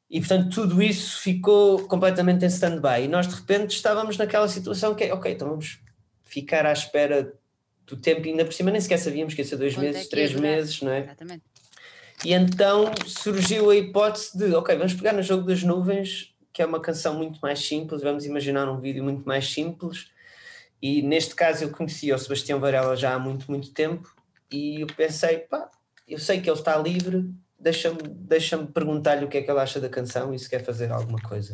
e portanto tudo isso ficou completamente em stand-by e nós de repente estávamos naquela situação que é, ok, então vamos ficar à espera do tempo, ainda por cima nem sequer sabíamos que ia ser dois Onde meses, é três meses, não é? Exatamente. E então surgiu a hipótese de, ok, vamos pegar no jogo das nuvens que é uma canção muito mais simples, vamos imaginar um vídeo muito mais simples. E neste caso eu conhecia o Sebastião Varela já há muito, muito tempo e eu pensei, pá, eu sei que ele está livre, deixa-me deixa perguntar-lhe o que é que ele acha da canção e se quer fazer alguma coisa.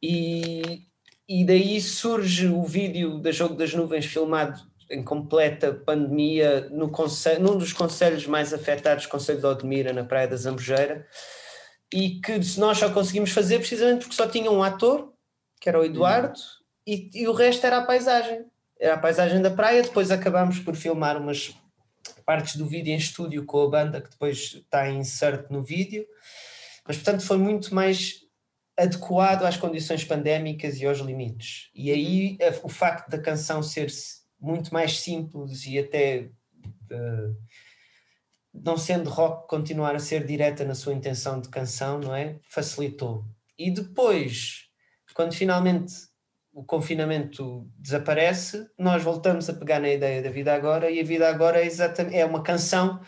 E, e daí surge o vídeo da Jogo das Nuvens filmado em completa pandemia no num dos conselhos mais afetados, Conselho de Odmira, na Praia da Zambujeira, e que nós só conseguimos fazer precisamente porque só tinha um ator, que era o Eduardo, uhum. e, e, o resto era a paisagem. Era a paisagem da praia, depois acabámos por filmar umas partes do vídeo em estúdio com a banda, que depois está insert no vídeo, mas portanto foi muito mais adequado às condições pandémicas e aos limites. E aí uhum. o facto da canção ser muito mais simples e até... Uh, não sendo rock, continuar a ser direta na sua intenção de canção, não é? Facilitou. E depois, quando finalmente o confinamento desaparece, nós voltamos a pegar na ideia da vida agora e a vida agora é exatamente é uma canção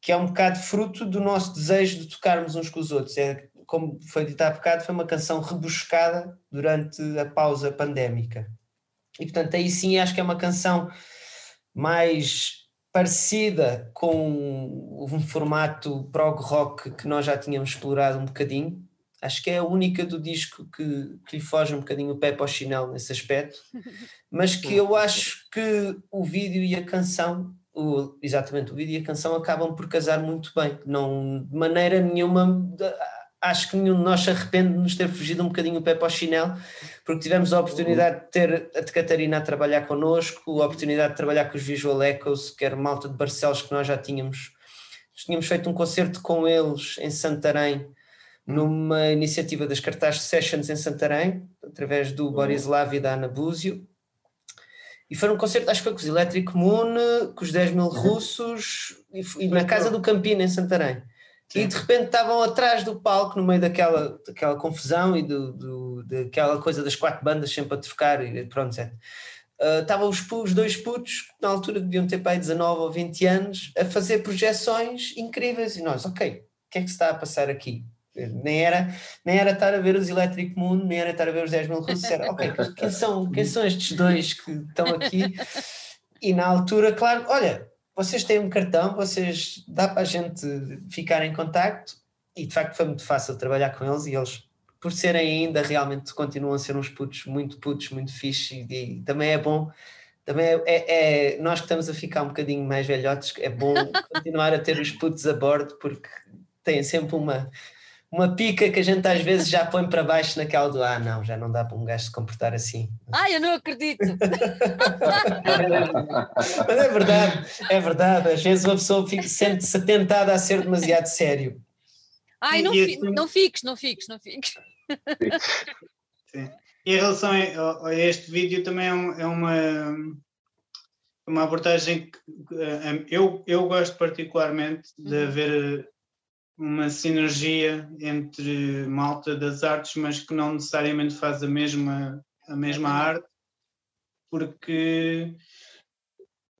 que é um bocado fruto do nosso desejo de tocarmos uns com os outros. É, como foi dito há bocado, foi uma canção rebuscada durante a pausa pandémica. E portanto, aí sim acho que é uma canção mais parecida com um formato prog rock que nós já tínhamos explorado um bocadinho. Acho que é a única do disco que, que lhe foge um bocadinho o pé para o chinelo nesse aspecto, mas que eu acho que o vídeo e a canção, o, exatamente, o vídeo e a canção acabam por casar muito bem. Não, de maneira nenhuma, acho que nenhum de nós se arrepende de nos ter fugido um bocadinho o pé para o chinelo, porque tivemos a oportunidade de ter a de Catarina a trabalhar connosco, a oportunidade de trabalhar com os Visual Echoes, que era malta de Barcelos que nós já tínhamos. Tínhamos feito um concerto com eles em Santarém, numa iniciativa das Cartazes Sessions em Santarém, através do Boris Lav e da Ana Búzio. E foi um concerto, acho que foi com os Electric Moon, com os 10 mil uhum. russos, e, e na Casa do Campino, em Santarém. Sim. E de repente estavam atrás do palco, no meio daquela, daquela confusão e do, do, daquela coisa das quatro bandas sempre a trocar e pronto. Uh, estavam os, os, dois putos, que na altura deviam ter pai 19 ou 20 anos, a fazer projeções incríveis. E nós, ok, o que é que se está a passar aqui? Nem era, nem era estar a ver os Electric Moon, nem era estar a ver os 10 mil russos. Era, ok, quem são, quem são estes dois que estão aqui? E na altura, claro, olha, vocês têm um cartão, vocês dá para a gente ficar em contacto e de facto foi muito fácil trabalhar com eles e eles por serem ainda realmente continuam a ser uns putos muito putos, muito fixe e, e também é bom também é, é, é, nós que estamos a ficar um bocadinho mais velhotes, é bom continuar a ter os putos a bordo porque tem sempre uma, uma pica que a gente às vezes já põe para baixo naquela do ah, não, já não dá para um gajo se comportar assim. Ah, eu não acredito! Mas é verdade, é verdade. Às vezes uma pessoa sente-se tentada a ser demasiado sério. Ai, não, fi, não fiques, não fiques, não fiques. Sim. E em relação a, a este vídeo também é, é uma, uma abordagem que eh, eu, eu gosto particularmente de uhum. Uma sinergia entre malta das artes, mas que não necessariamente faz a mesma, a mesma arte, porque.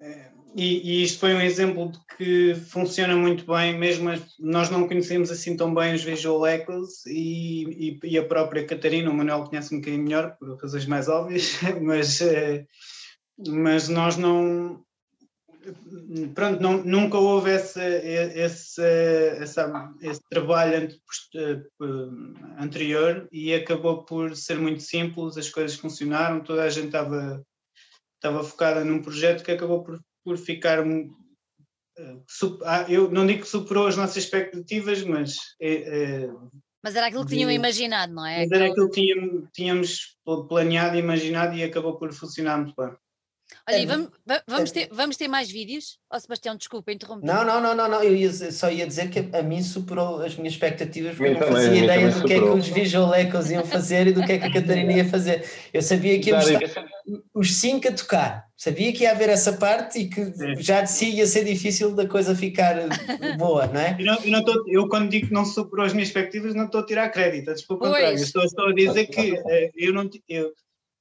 Eh, e, e, isto foi um exemplo de que funciona muito bem, mesmo nós não conhecemos assim tão bem os Visual Echoes e, e, e, a própria Catarina, o Manuel conhece um bocadinho melhor, por razões mais óbvias, mas, eh, mas nós não, pronto, não, nunca houve esse, esse, essa, esse trabalho eh, anterior e acabou por ser muito simples, as coisas funcionaram, toda a gente estava, estava focada num projeto que acabou por, por ficar. Uh, eu não digo que superou as nossas expectativas, mas. É, mas era aquilo que tinham imaginado, não é? Mas era aquilo que tínhamos, tínhamos planeado imaginado e acabou por funcionar muito bem. Olha, é, vamos, vamos, ter, vamos ter mais vídeos? Oh, Sebastião, desculpa interromper. Não, não, não, não, não. eu ia, só ia dizer que a mim superou as minhas expectativas, porque eu não fazia ideia do que é que os Visual Echoes iam fazer e do que é que a Catarina ia fazer. Eu sabia que íamos estar os cinco a tocar, sabia que ia haver essa parte e que já de si ia ser difícil da coisa ficar boa, não é? Eu, não, eu, não tô, eu quando digo que não superou as minhas expectativas, não estou a tirar crédito, contrário, estou, estou a dizer que eh, eu não. Eu,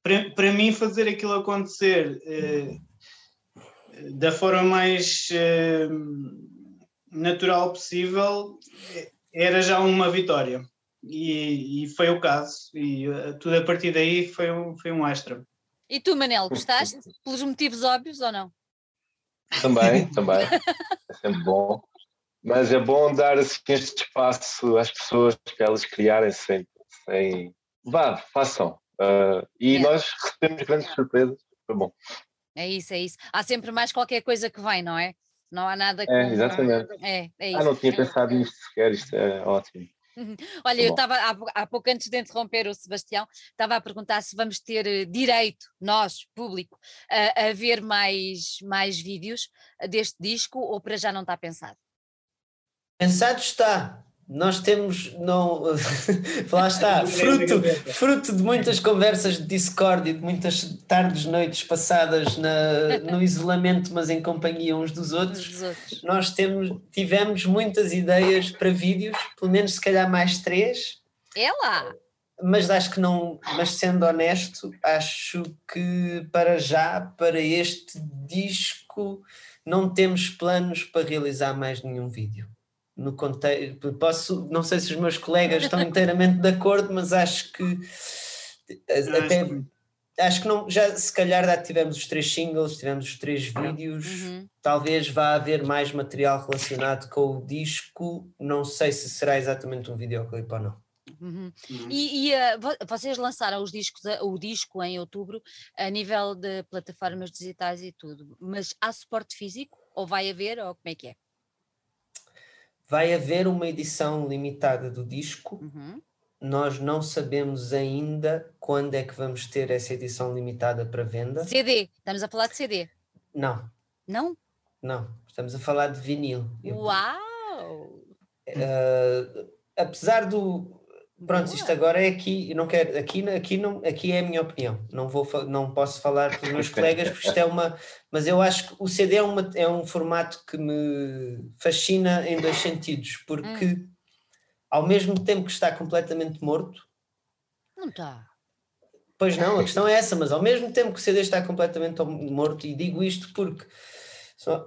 para, para mim, fazer aquilo acontecer eh, da forma mais eh, natural possível era já uma vitória. E, e foi o caso. E uh, tudo a partir daí foi um, foi um extra. E tu, Manel, gostaste pelos motivos óbvios ou não? Também, também. É sempre bom. Mas é bom dar assim, este espaço às pessoas para elas criarem sem, sem... Vá, façam. Uh, e é. nós recebemos grandes surpresas, foi bom. É isso, é isso. Há sempre mais qualquer coisa que vem, não é? Não há nada que. É, exatamente. É, é isso. Ah, não tinha pensado nisto sequer, isto é ótimo. Olha, eu estava há, há, pouco antes de interromper o Sebastião, estava a perguntar se vamos ter eh, direito, nós, público, a, a ver mais, mais vídeos deste disco ou para já não está pensado? Pensado está, nós temos, não, lá está, fruto, fruto de muitas conversas de Discord e de muitas tardes, noites passadas na, no isolamento, mas em companhia uns dos outros, dos outros. nós temos, tivemos muitas ideias para vídeos, pelo menos se calhar mais três. É lá! Mas acho que não, mas sendo honesto, acho que para já, para este disco, não temos planos para realizar mais nenhum vídeo no contexto. Posso, não sei se os meus colegas estão inteiramente de acordo, mas acho que até acho que não, já se calhar já tivemos os três singles, tivemos os três vídeos, uhum. talvez vá haver mais material relacionado com o disco, não sei se será exatamente um videoclipe ou não. Uhum. Uhum. E, e uh, vocês lançaram os discos, o disco em outubro a nível de plataformas digitais e tudo, mas há suporte físico? Ou vai haver, ou como é que é? Vai haver uma edição limitada do disco. Uhum. Nós não sabemos ainda quando é que vamos ter essa edição limitada para venda. CD, estamos a falar de CD? Não. Não? Não, estamos a falar de vinil. Uau! Uh, apesar do, Pronto, isto agora é aqui, não quero, aqui, aqui, não, aqui é a minha opinião, não, vou, não posso falar para os meus colegas, porque isto é uma. Mas eu acho que o CD é, uma, é um formato que me fascina em dois sentidos, porque hum. ao mesmo tempo que está completamente morto. Não está. Pois não, a questão é essa, mas ao mesmo tempo que o CD está completamente morto, e digo isto porque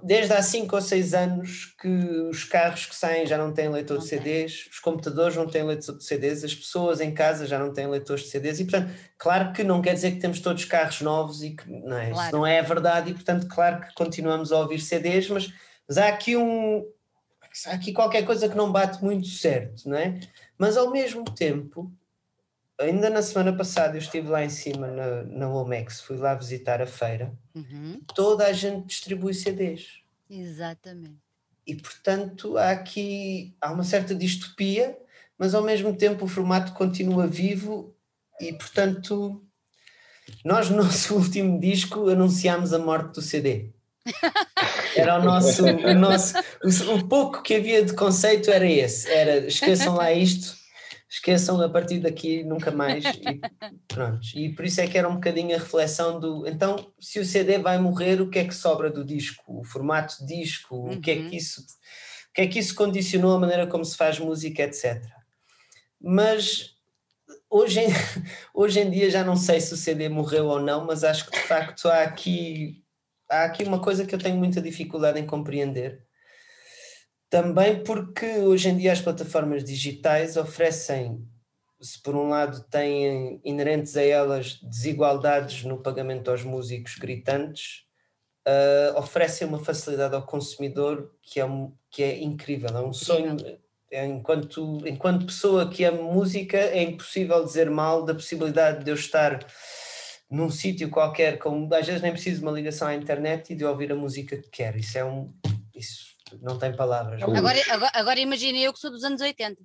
Desde há 5 ou 6 anos que os carros que saem já não têm leitor de CDs, os computadores não têm leitor de CDs, as pessoas em casa já não têm leitores de CDs e, portanto, claro que não quer dizer que temos todos carros novos e que não é, claro. isso não é verdade e, portanto, claro que continuamos a ouvir CDs, mas, mas há aqui um há aqui qualquer coisa que não bate muito certo, não é? Mas ao mesmo tempo ainda na semana passada eu estive lá em cima na, na Omex, fui lá visitar a feira, Uhum, toda a gente distribui CDs. Exatamente. E portanto há aqui há uma certa distopia, mas ao mesmo tempo o formato continua vivo e portanto nós no nosso último disco anunciámos a morte do CD. Era o nosso, o nosso o, o pouco que havia de conceito era esse, era esqueçam lá isto, esqueçam a partir daqui nunca mais e pronto. E por isso é que era um bocadinho a reflexão do então se o CD vai morrer, o que é que sobra do disco? O formato de disco, o que é Uhum. que isso o que é que isso condicionou a maneira como se faz música, etc. Mas hoje em, hoje em dia já não sei se o CD morreu ou não, mas acho que de facto há aqui, há aqui uma coisa que eu tenho muita dificuldade em compreender. Também porque hoje em dia as plataformas digitais oferecem, se por um lado têm inerentes a elas desigualdades no pagamento aos músicos gritantes, uh, oferecem uma facilidade ao consumidor que é, que é incrível, é um sonho. É, enquanto, enquanto pessoa que ama música, é impossível dizer mal da possibilidade de eu estar num sítio qualquer, com, às vezes nem preciso de uma ligação à internet e de ouvir a música que quero. Isso é um. Isso não tem palavras. Agora, agora, agora imagina eu que sou dos anos 80.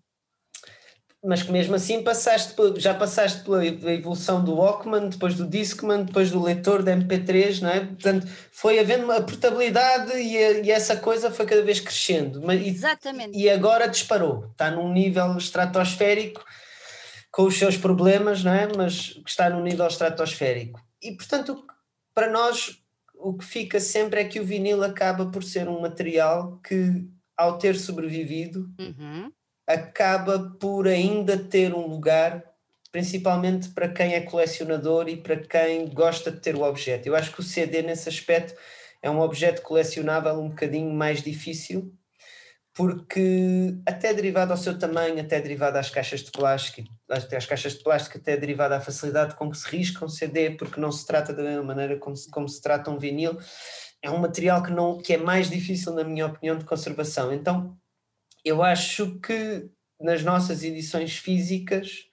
Mas que mesmo assim passaste, já passaste pela evolução do Walkman, depois do Discman, depois do leitor da MP3, não é? Portanto, foi havendo uma portabilidade e, a- e essa coisa foi cada vez crescendo. Mas, e, Exatamente. e agora disparou. Está num nível estratosférico, com os seus problemas, não é? Mas que está num nível estratosférico. E portanto, para nós, o que fica sempre é que o vinil acaba por ser um material que, ao ter sobrevivido, Uhum. acaba por ainda ter um lugar, principalmente para quem é colecionador e para quem gosta de ter o objeto. Eu acho que o CD, nesse aspecto, é um objeto colecionável um bocadinho mais difícil, porque até derivado ao seu tamanho, até derivado às caixas de plástico, até às caixas de plástico, até derivado à facilidade com que se risca um CD, porque não se trata da mesma maneira como se, como se trata um vinil, é um material que, não, que é mais difícil, na minha opinião, de conservação. Então, eu acho que nas nossas edições físicas,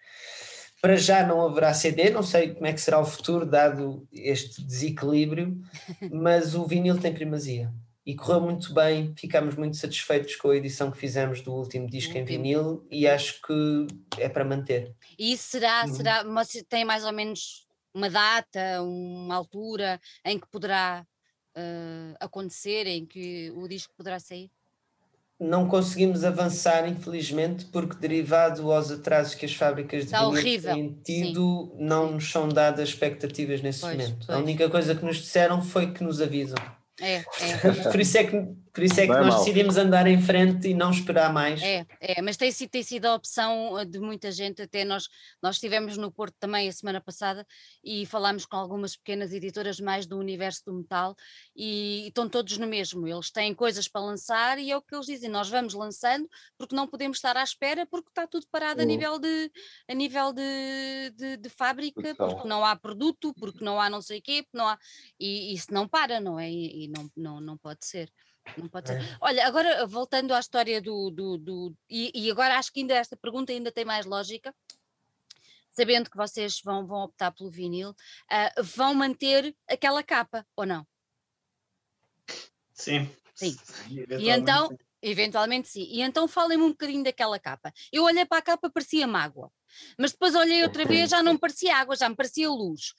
para já não haverá CD, não sei como é que será o futuro, dado este desequilíbrio, mas o vinil tem primazia. E correu muito bem, ficámos muito satisfeitos com a edição que fizemos do último disco em vinil e acho que é para manter. E será, Uhum. será, tem mais ou menos uma data, uma altura em que poderá eh, acontecer, em que o disco poderá sair? Não conseguimos avançar, infelizmente, porque derivado aos atrasos que as fábricas de Está vinil têm tido, não nos são dadas expectativas nesse Pois, momento. A pois. única coisa que nos disseram foi que nos avisam. É, é. por isso é que, por isso é que é nós mau. decidimos andar em frente e não esperar mais. É, é, mas tem sido, tem sido a opção eh, de muita gente, até nós, nós estivemos no Porto também a semana passada e falámos com algumas pequenas editoras mais do universo do metal e, estão todos no mesmo, eles têm coisas para lançar e é o que eles dizem, nós vamos lançando porque não podemos estar à espera porque está tudo parado a Uhum. nível de, a nível de, de, de fábrica, Produção. porque não há produto, porque não há não sei o quê, não há, e isso não para, não é? E, e não, não, não pode ser. Não pode ser. É. Olha, agora voltando à história do. do, do- e, e agora acho que ainda esta pergunta ainda tem mais lógica. Sabendo que vocês vão, vão optar pelo vinil, ah, vão manter aquela capa ou não? Sim. Sim. Eventualmente, E então, sim. eventualmente sim. E então falem-me um bocadinho daquela capa. Eu olhei para a capa, parecia-me água. Mas depois olhei outra vez, já não me parecia água, já me parecia luz.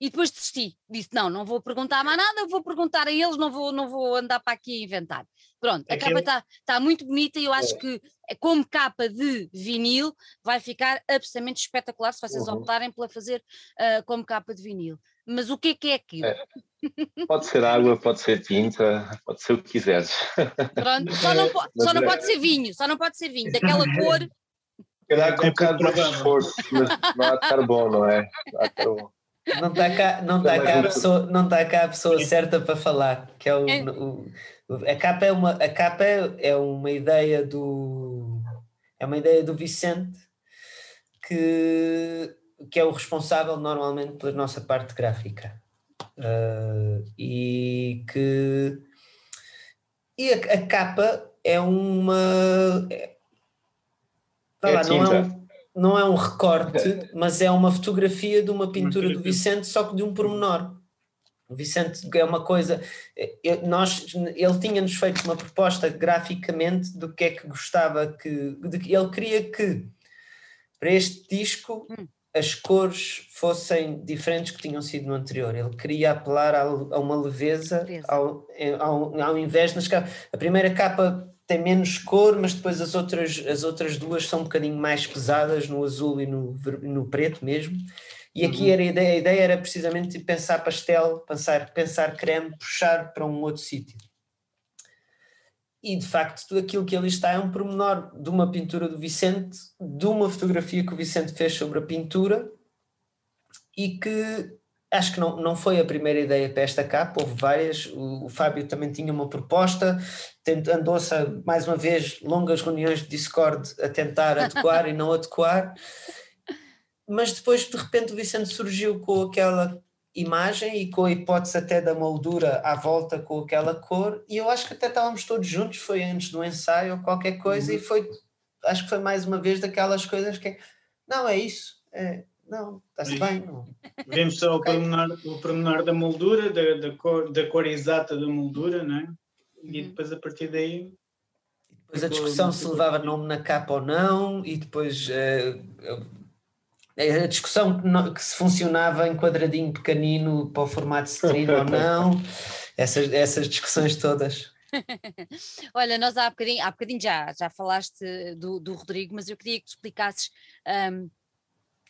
E depois desisti. Disse: não, não vou perguntar mais nada, vou perguntar a eles, não vou, não vou andar para aqui a inventar. Pronto, a capa Aquilo- está tá muito bonita e eu acho que, eh, como capa de vinil, vai ficar absolutamente espetacular se vocês Uhum. optarem pela fazer ah, como capa de vinil. Mas o que é que é aquilo? É. Pode ser água, pode ser tinta, pode ser o que quiseres. Pronto, só não, po- só não é- pode ser vinho, só não pode ser vinho, daquela cor. Calhar com É um bocado provável. esforço, mas não há de estar bom, não é? Não há de estar bom. Não está cá, não tá Também cá, a pessoa, não tá cá a pessoa certa para falar, que é o, É. o- o- a capa é uma a capa é, é uma ideia do é uma ideia do Vicente que que é o responsável normalmente pela nossa parte gráfica Ah, e que e a, a capa é uma é, vá É lá, não é um- não é um recorte, mas é uma fotografia de uma pintura do Vicente, só que de um pormenor. O Vicente é uma coisa. Eu, nós, ele tinha-nos feito uma proposta graficamente do que é que gostava que. De, ele queria que para este disco hum. as cores fossem diferentes que tinham sido no anterior. Ele queria apelar a, a uma leveza, leveza. Ao, ao, ao invés nas capas. A primeira capa tem menos cor, mas depois as outras, as outras duas são um bocadinho mais pesadas no azul e no, no preto mesmo. E aqui uhum. era a ideia, a ideia era precisamente pensar pastel, pensar, pensar creme, puxar para um outro sítio. E de facto, tudo aquilo que ali está é um pormenor de uma pintura do Vicente, de uma fotografia que o Vicente fez sobre a pintura e que acho que não, não foi a primeira ideia para esta capa, houve várias. O, o Fábio também tinha uma proposta, andou-se mais uma vez longas reuniões de Discord a tentar adequar e não adequar. Mas depois de repente o Vicente surgiu com aquela imagem e com a hipótese até da moldura à volta com aquela cor, e eu acho que até estávamos todos juntos, foi antes do ensaio ou qualquer coisa, uhum. e foi, acho que foi mais uma vez daquelas coisas que é, não, é isso, é, não, está-se bem. Não. Vemos só okay. o, pormenor, o pormenor da moldura, da, da, cor, da cor exata da moldura, não é? E uhum. depois a partir daí. Depois a discussão se levava nome na capa ou não, e depois uh, a discussão que, que, se funcionava em quadradinho pequenino para o formato stream ou não, essas, essas discussões todas. Olha, nós há bocadinho, há bocadinho já, já falaste do, do Rodrigo, mas eu queria que te explicasses um,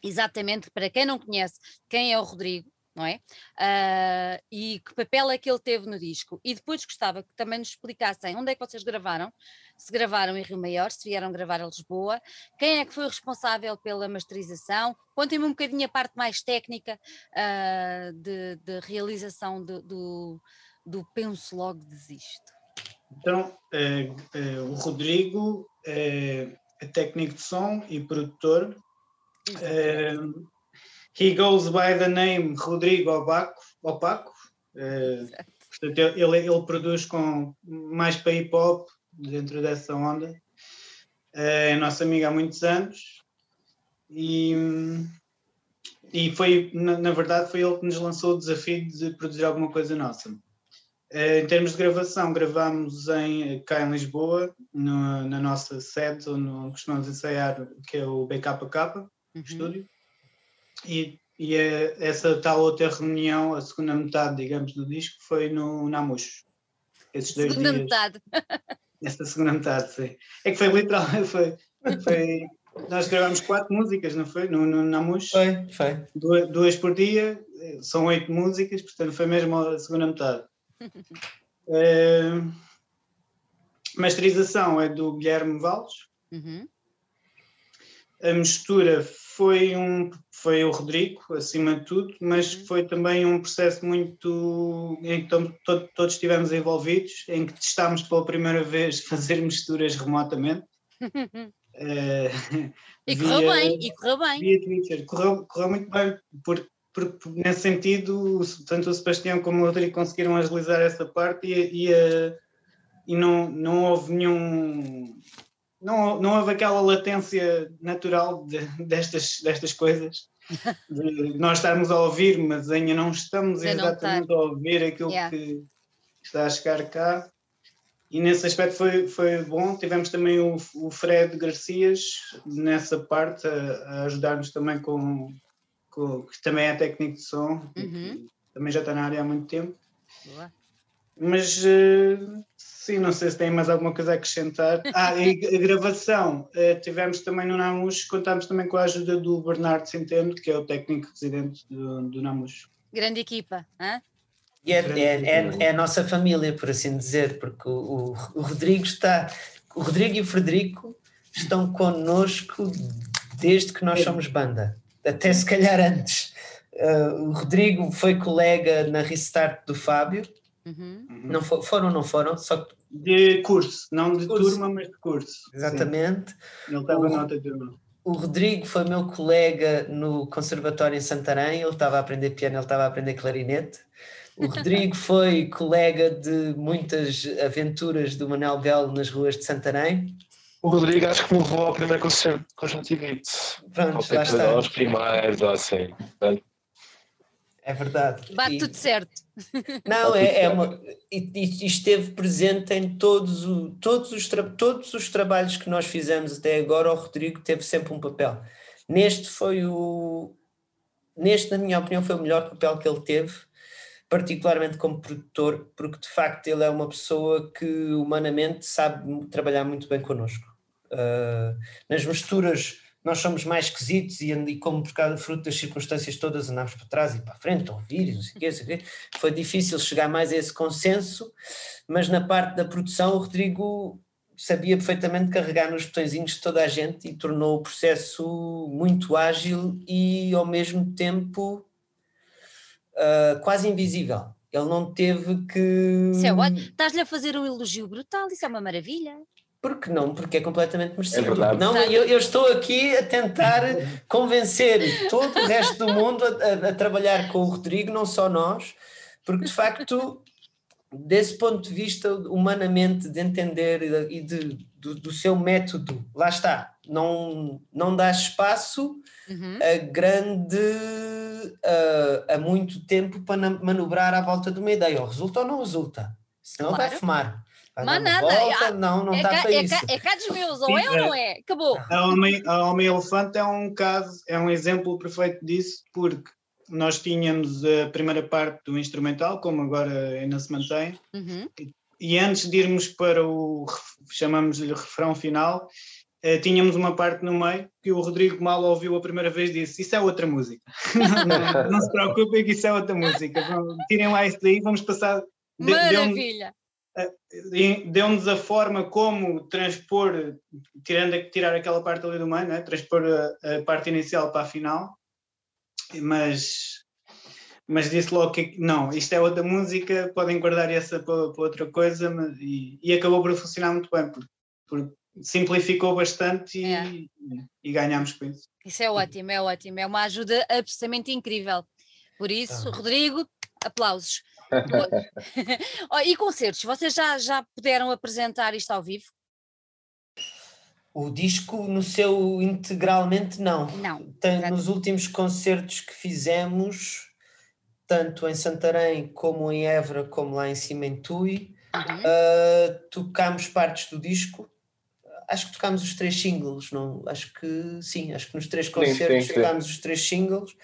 exatamente para quem não conhece quem é o Rodrigo, não é? Uh, e que papel é que ele teve no disco. E depois gostava que também nos explicassem onde é que vocês gravaram, se gravaram em Rio Maior, se vieram gravar a Lisboa, quem é que foi o responsável pela masterização, contem-me um bocadinho a parte mais técnica uh, de, de, realização do, do, do Penso Logo Desisto. Então, é, é, o Rodrigo é, é técnico de som e produtor Uh, he goes by the name Rodrigo Opaco. Opaco. Uh, portanto, ele, ele produz com mais para hip hop dentro dessa onda. É nosso amigo há muitos anos e, e foi, na, na, verdade, foi ele que nos lançou o desafio de produzir alguma coisa nossa. Uh, em termos de gravação, gravamos em, cá em Lisboa, no, na nossa sede, onde costumamos ensaiar, que é o BKK, uhum. estúdio. E, e é essa tal outra reunião, a segunda metade, digamos, do disco, foi no Namush. Esses dois segunda dias. metade. Essa segunda metade, sim. É que foi literal, foi, foi nós gravamos quatro músicas, não foi? No, no Namush. Foi, foi. Duas, duas, por dia, são oito músicas, portanto foi mesmo a segunda metade. é, masterização é do Guilherme Valles. Uhum a mistura foi um foi o Rodrigo acima de tudo mas uhum. foi também um processo muito em que todos, todos estivemos envolvidos em que testámos pela primeira vez fazer misturas remotamente uh, e correu bem e correu bem via Twitter. Correu, correu muito bem porque, porque nesse sentido tanto o Sebastião como o Rodrigo conseguiram agilizar essa parte e, e, uh, e não, não houve nenhum não, não houve aquela latência natural de, destas, destas coisas, de nós estarmos a ouvir, mas ainda não estamos exatamente a ouvir aquilo yeah. que está a chegar cá. E nesse aspecto foi, foi bom. Tivemos também o, o Fred Garcias nessa parte a, a ajudar-nos também com, com, que também é técnico de som, uhum. também já está na área há muito tempo. Boa. Mas uh, sim, não sei se tem mais alguma coisa a acrescentar. Ah, e a gravação, uh, tivemos também no Namus, contámos também com a ajuda do Bernardo Centeno, que é o técnico residente do, do Namus. Grande equipa, hein? E é, é, é, é, a nossa família, por assim dizer, porque o, o, Rodrigo está, o Rodrigo e o Frederico estão connosco desde que nós somos banda, até se calhar antes. Uh, o Rodrigo foi colega na Restart do Fábio, Uhum. Não for, foram, não foram? Só que... De curso, não de curso. turma, mas de curso. Exatamente. Sim. Ele estava na outra turma. O Rodrigo foi meu colega no Conservatório em Santarém, ele estava a aprender piano, ele estava a aprender clarinete. O Rodrigo foi colega de muitas aventuras do Manel Belo nas ruas de Santarém. O Rodrigo acho que me levou ao primeiro concerto de conjuntivite. Pronto, lá está. Aos primeiros, ou assim. Portanto, É verdade. Bate E- tudo certo. Não, é, é uma. Esteve presente em todos, o- todos, os tra- todos os trabalhos que nós fizemos até agora. O Rodrigo teve sempre um papel. Neste foi o. Neste, na minha opinião, foi o melhor papel que ele teve, particularmente como produtor, porque de facto ele é uma pessoa que humanamente sabe trabalhar muito bem connosco. Ah, nas misturas nós somos mais esquisitos e, e como por causa fruto das circunstâncias todas andámos para trás e para a frente, a ouvir não sei o quê, sei o quê. foi difícil chegar mais a esse consenso, mas na parte da produção o Rodrigo sabia perfeitamente carregar nos botõezinhos de toda a gente e tornou o processo muito ágil e ao mesmo tempo ah, quase invisível. Ele não teve que. Isso é ótimo. Estás-lhe a fazer um elogio brutal, isso é uma maravilha. Porque não? Porque é completamente merecido. verdade. Não, eu, eu estou aqui a tentar convencer todo o resto do mundo a, a- a trabalhar com o Rodrigo, não só nós, porque de facto, desse ponto de vista, humanamente, de entender e de, do, do seu método, lá está, não, não dá espaço Uhum. a grande a, a muito tempo para manobrar à volta de uma ideia. Ou resulta ou não resulta. Senão vai Claro. fumar. Vai Mas dar uma nada, volta, ah, não, não é, dá cá, para é, isso. cá, é cá dos meus, ou é ou é. não é? Acabou. A Homem, a Homem Elefante é um caso, é um exemplo perfeito disso, porque nós tínhamos a primeira parte do instrumental, como agora ainda se mantém, Uhum. e antes de irmos para o, chamamos-lhe refrão final, eh, tínhamos uma parte no meio que o Rodrigo mal ouviu a primeira vez disse, isso é outra música. não, não- se preocupem que isso é outra música. Tirem lá isso daí, vamos passar... Maravilha. E deu-nos a forma como transpor, tirando, tirar aquela parte ali do meio, né? transpor a, a parte inicial para a final, mas, mas disse logo que não, isto é outra música, podem guardar essa para, para outra coisa, mas- e, e acabou por funcionar muito bem, porque, porque simplificou bastante e, É. e ganhámos com isso. Isso é ótimo, é ótimo. É uma ajuda absolutamente incrível. Por isso, Ah. Rodrigo, aplausos. Oh, e concertos, vocês já, já puderam apresentar isto ao vivo? O disco no seu integralmente não. Não. Tem, nos últimos concertos que fizemos, tanto em Santarém como em Évora, como lá em cima em Tui, Uhum. uh, tocámos partes do disco. Acho que tocámos os três singles, não? Acho que sim, acho que nos três concertos sim, sim. tocámos os três singles.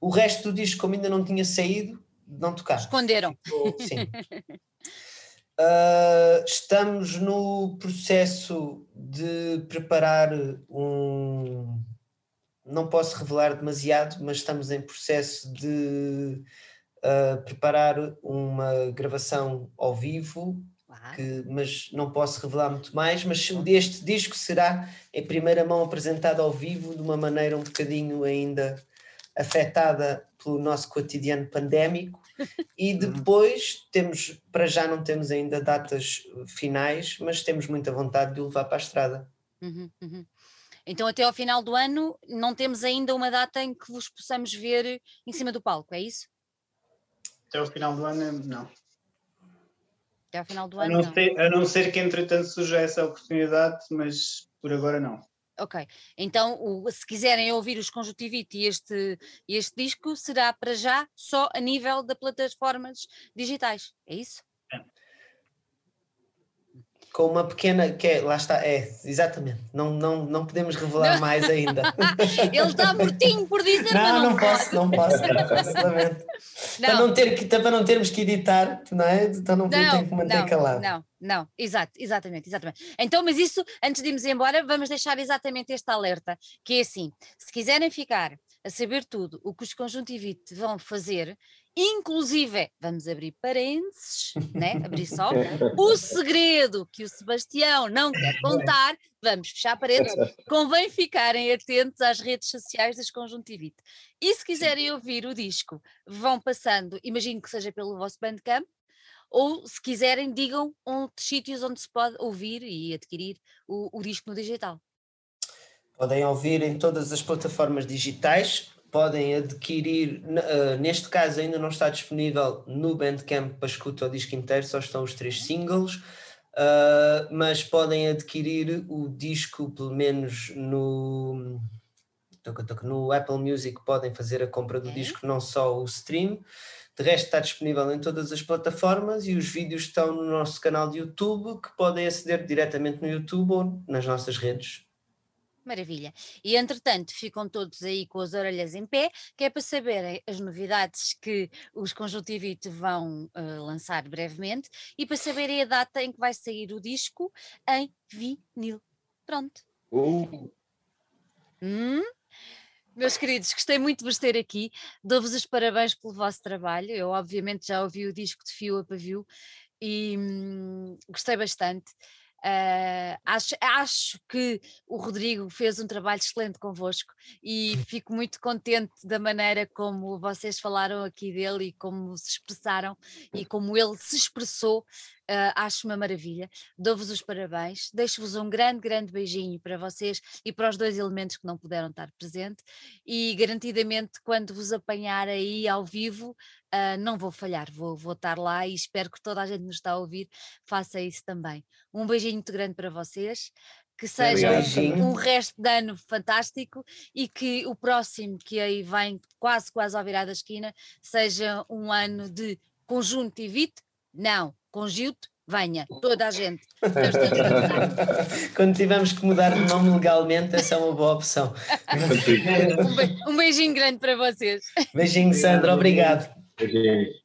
O resto do disco, como ainda não tinha saído, não tocámos. Esconderam. Sim. Uh, estamos no processo de preparar um. Não posso revelar demasiado, mas estamos em processo de uh, preparar uma gravação ao vivo, Claro. que- mas não posso revelar muito mais. Mas este disco será em primeira mão apresentado ao vivo de uma maneira um bocadinho ainda afetada pelo nosso cotidiano pandémico. E depois temos, para já não temos ainda datas finais, mas temos muita vontade de o levar para a estrada. Uhum, uhum. Então, até ao final do ano, não temos ainda uma data em que vos possamos ver em cima do palco, é isso? Até o final do ano, não. Até ao final do A ano, não, não. ser, a não ser que entretanto surja essa oportunidade, mas por agora não. Ok, então o- se quiserem ouvir os Conjuntivite e este, este disco, será para já só a nível de plataformas digitais, é isso? Com uma pequena. Que é, lá está, é, exatamente. Não, não, não podemos revelar mais ainda. Ele está mortinho por dizer, não, não, não posso, não posso, não posso, lamento. Para, Não, não ter que, para não termos que editar, não é? Então não, não, tenho que manter não, calado. não, não, exato, exatamente, exatamente. Então, mas isso, antes de irmos embora, vamos deixar exatamente este alerta, que é assim, se quiserem ficar a saber tudo o que os Conjuntivite vão fazer, inclusive, vamos abrir parênteses, né? abrir só, o segredo que o Sebastião não quer contar, vamos fechar parênteses, convém ficarem atentos às redes sociais das Conjuntivite. E se quiserem ouvir o disco, vão passando, imagino que seja pelo vosso Bandcamp, ou se quiserem, digam outros sítios onde se pode ouvir e adquirir o, o disco no digital. Podem ouvir em todas as plataformas digitais, podem adquirir, ah, neste caso ainda não está disponível no Bandcamp para escuta o disco inteiro, só estão os três singles. Uh, mas podem adquirir o disco, pelo menos no, no Apple Music, podem fazer a compra do disco, não só o stream. De resto, está disponível em todas as plataformas e os vídeos estão no nosso canal de YouTube, que podem aceder diretamente no YouTube ou nas nossas redes. Maravilha. E entretanto, ficam todos aí com as orelhas em pé, que é para saberem as novidades que os Conjuntivite vão uh, lançar brevemente e para saberem a data em que vai sair o disco em vinil. Pronto. Uh. Hum? Meus queridos, gostei muito de vos ter aqui. Dou-vos os parabéns pelo vosso trabalho. Eu, obviamente, já ouvi o disco de fio a pavio e hum, gostei bastante. Uh, acho, acho que o Rodrigo fez um trabalho excelente convosco e fico muito contente da maneira como vocês falaram aqui dele e como se expressaram e como ele se expressou Uh, acho uma maravilha. Dou-vos os parabéns. Deixo-vos um grande, grande beijinho para vocês e para os dois elementos que não puderam estar presentes. E garantidamente, quando vos apanhar aí ao vivo, uh, não vou falhar, vou, vou estar lá e espero que toda a gente nos está a ouvir faça isso também. Um beijinho muito grande para vocês que seja um, um resto de ano fantástico e que o próximo, que aí vem quase, quase ao virar da esquina, seja um ano de conjunto e vite, não, com Gilto, venha, toda a gente. Quando tivermos que mudar de nome legalmente, essa é uma boa opção. um beijinho grande para vocês. Beijinho, Sandra, obrigado. Beijinho.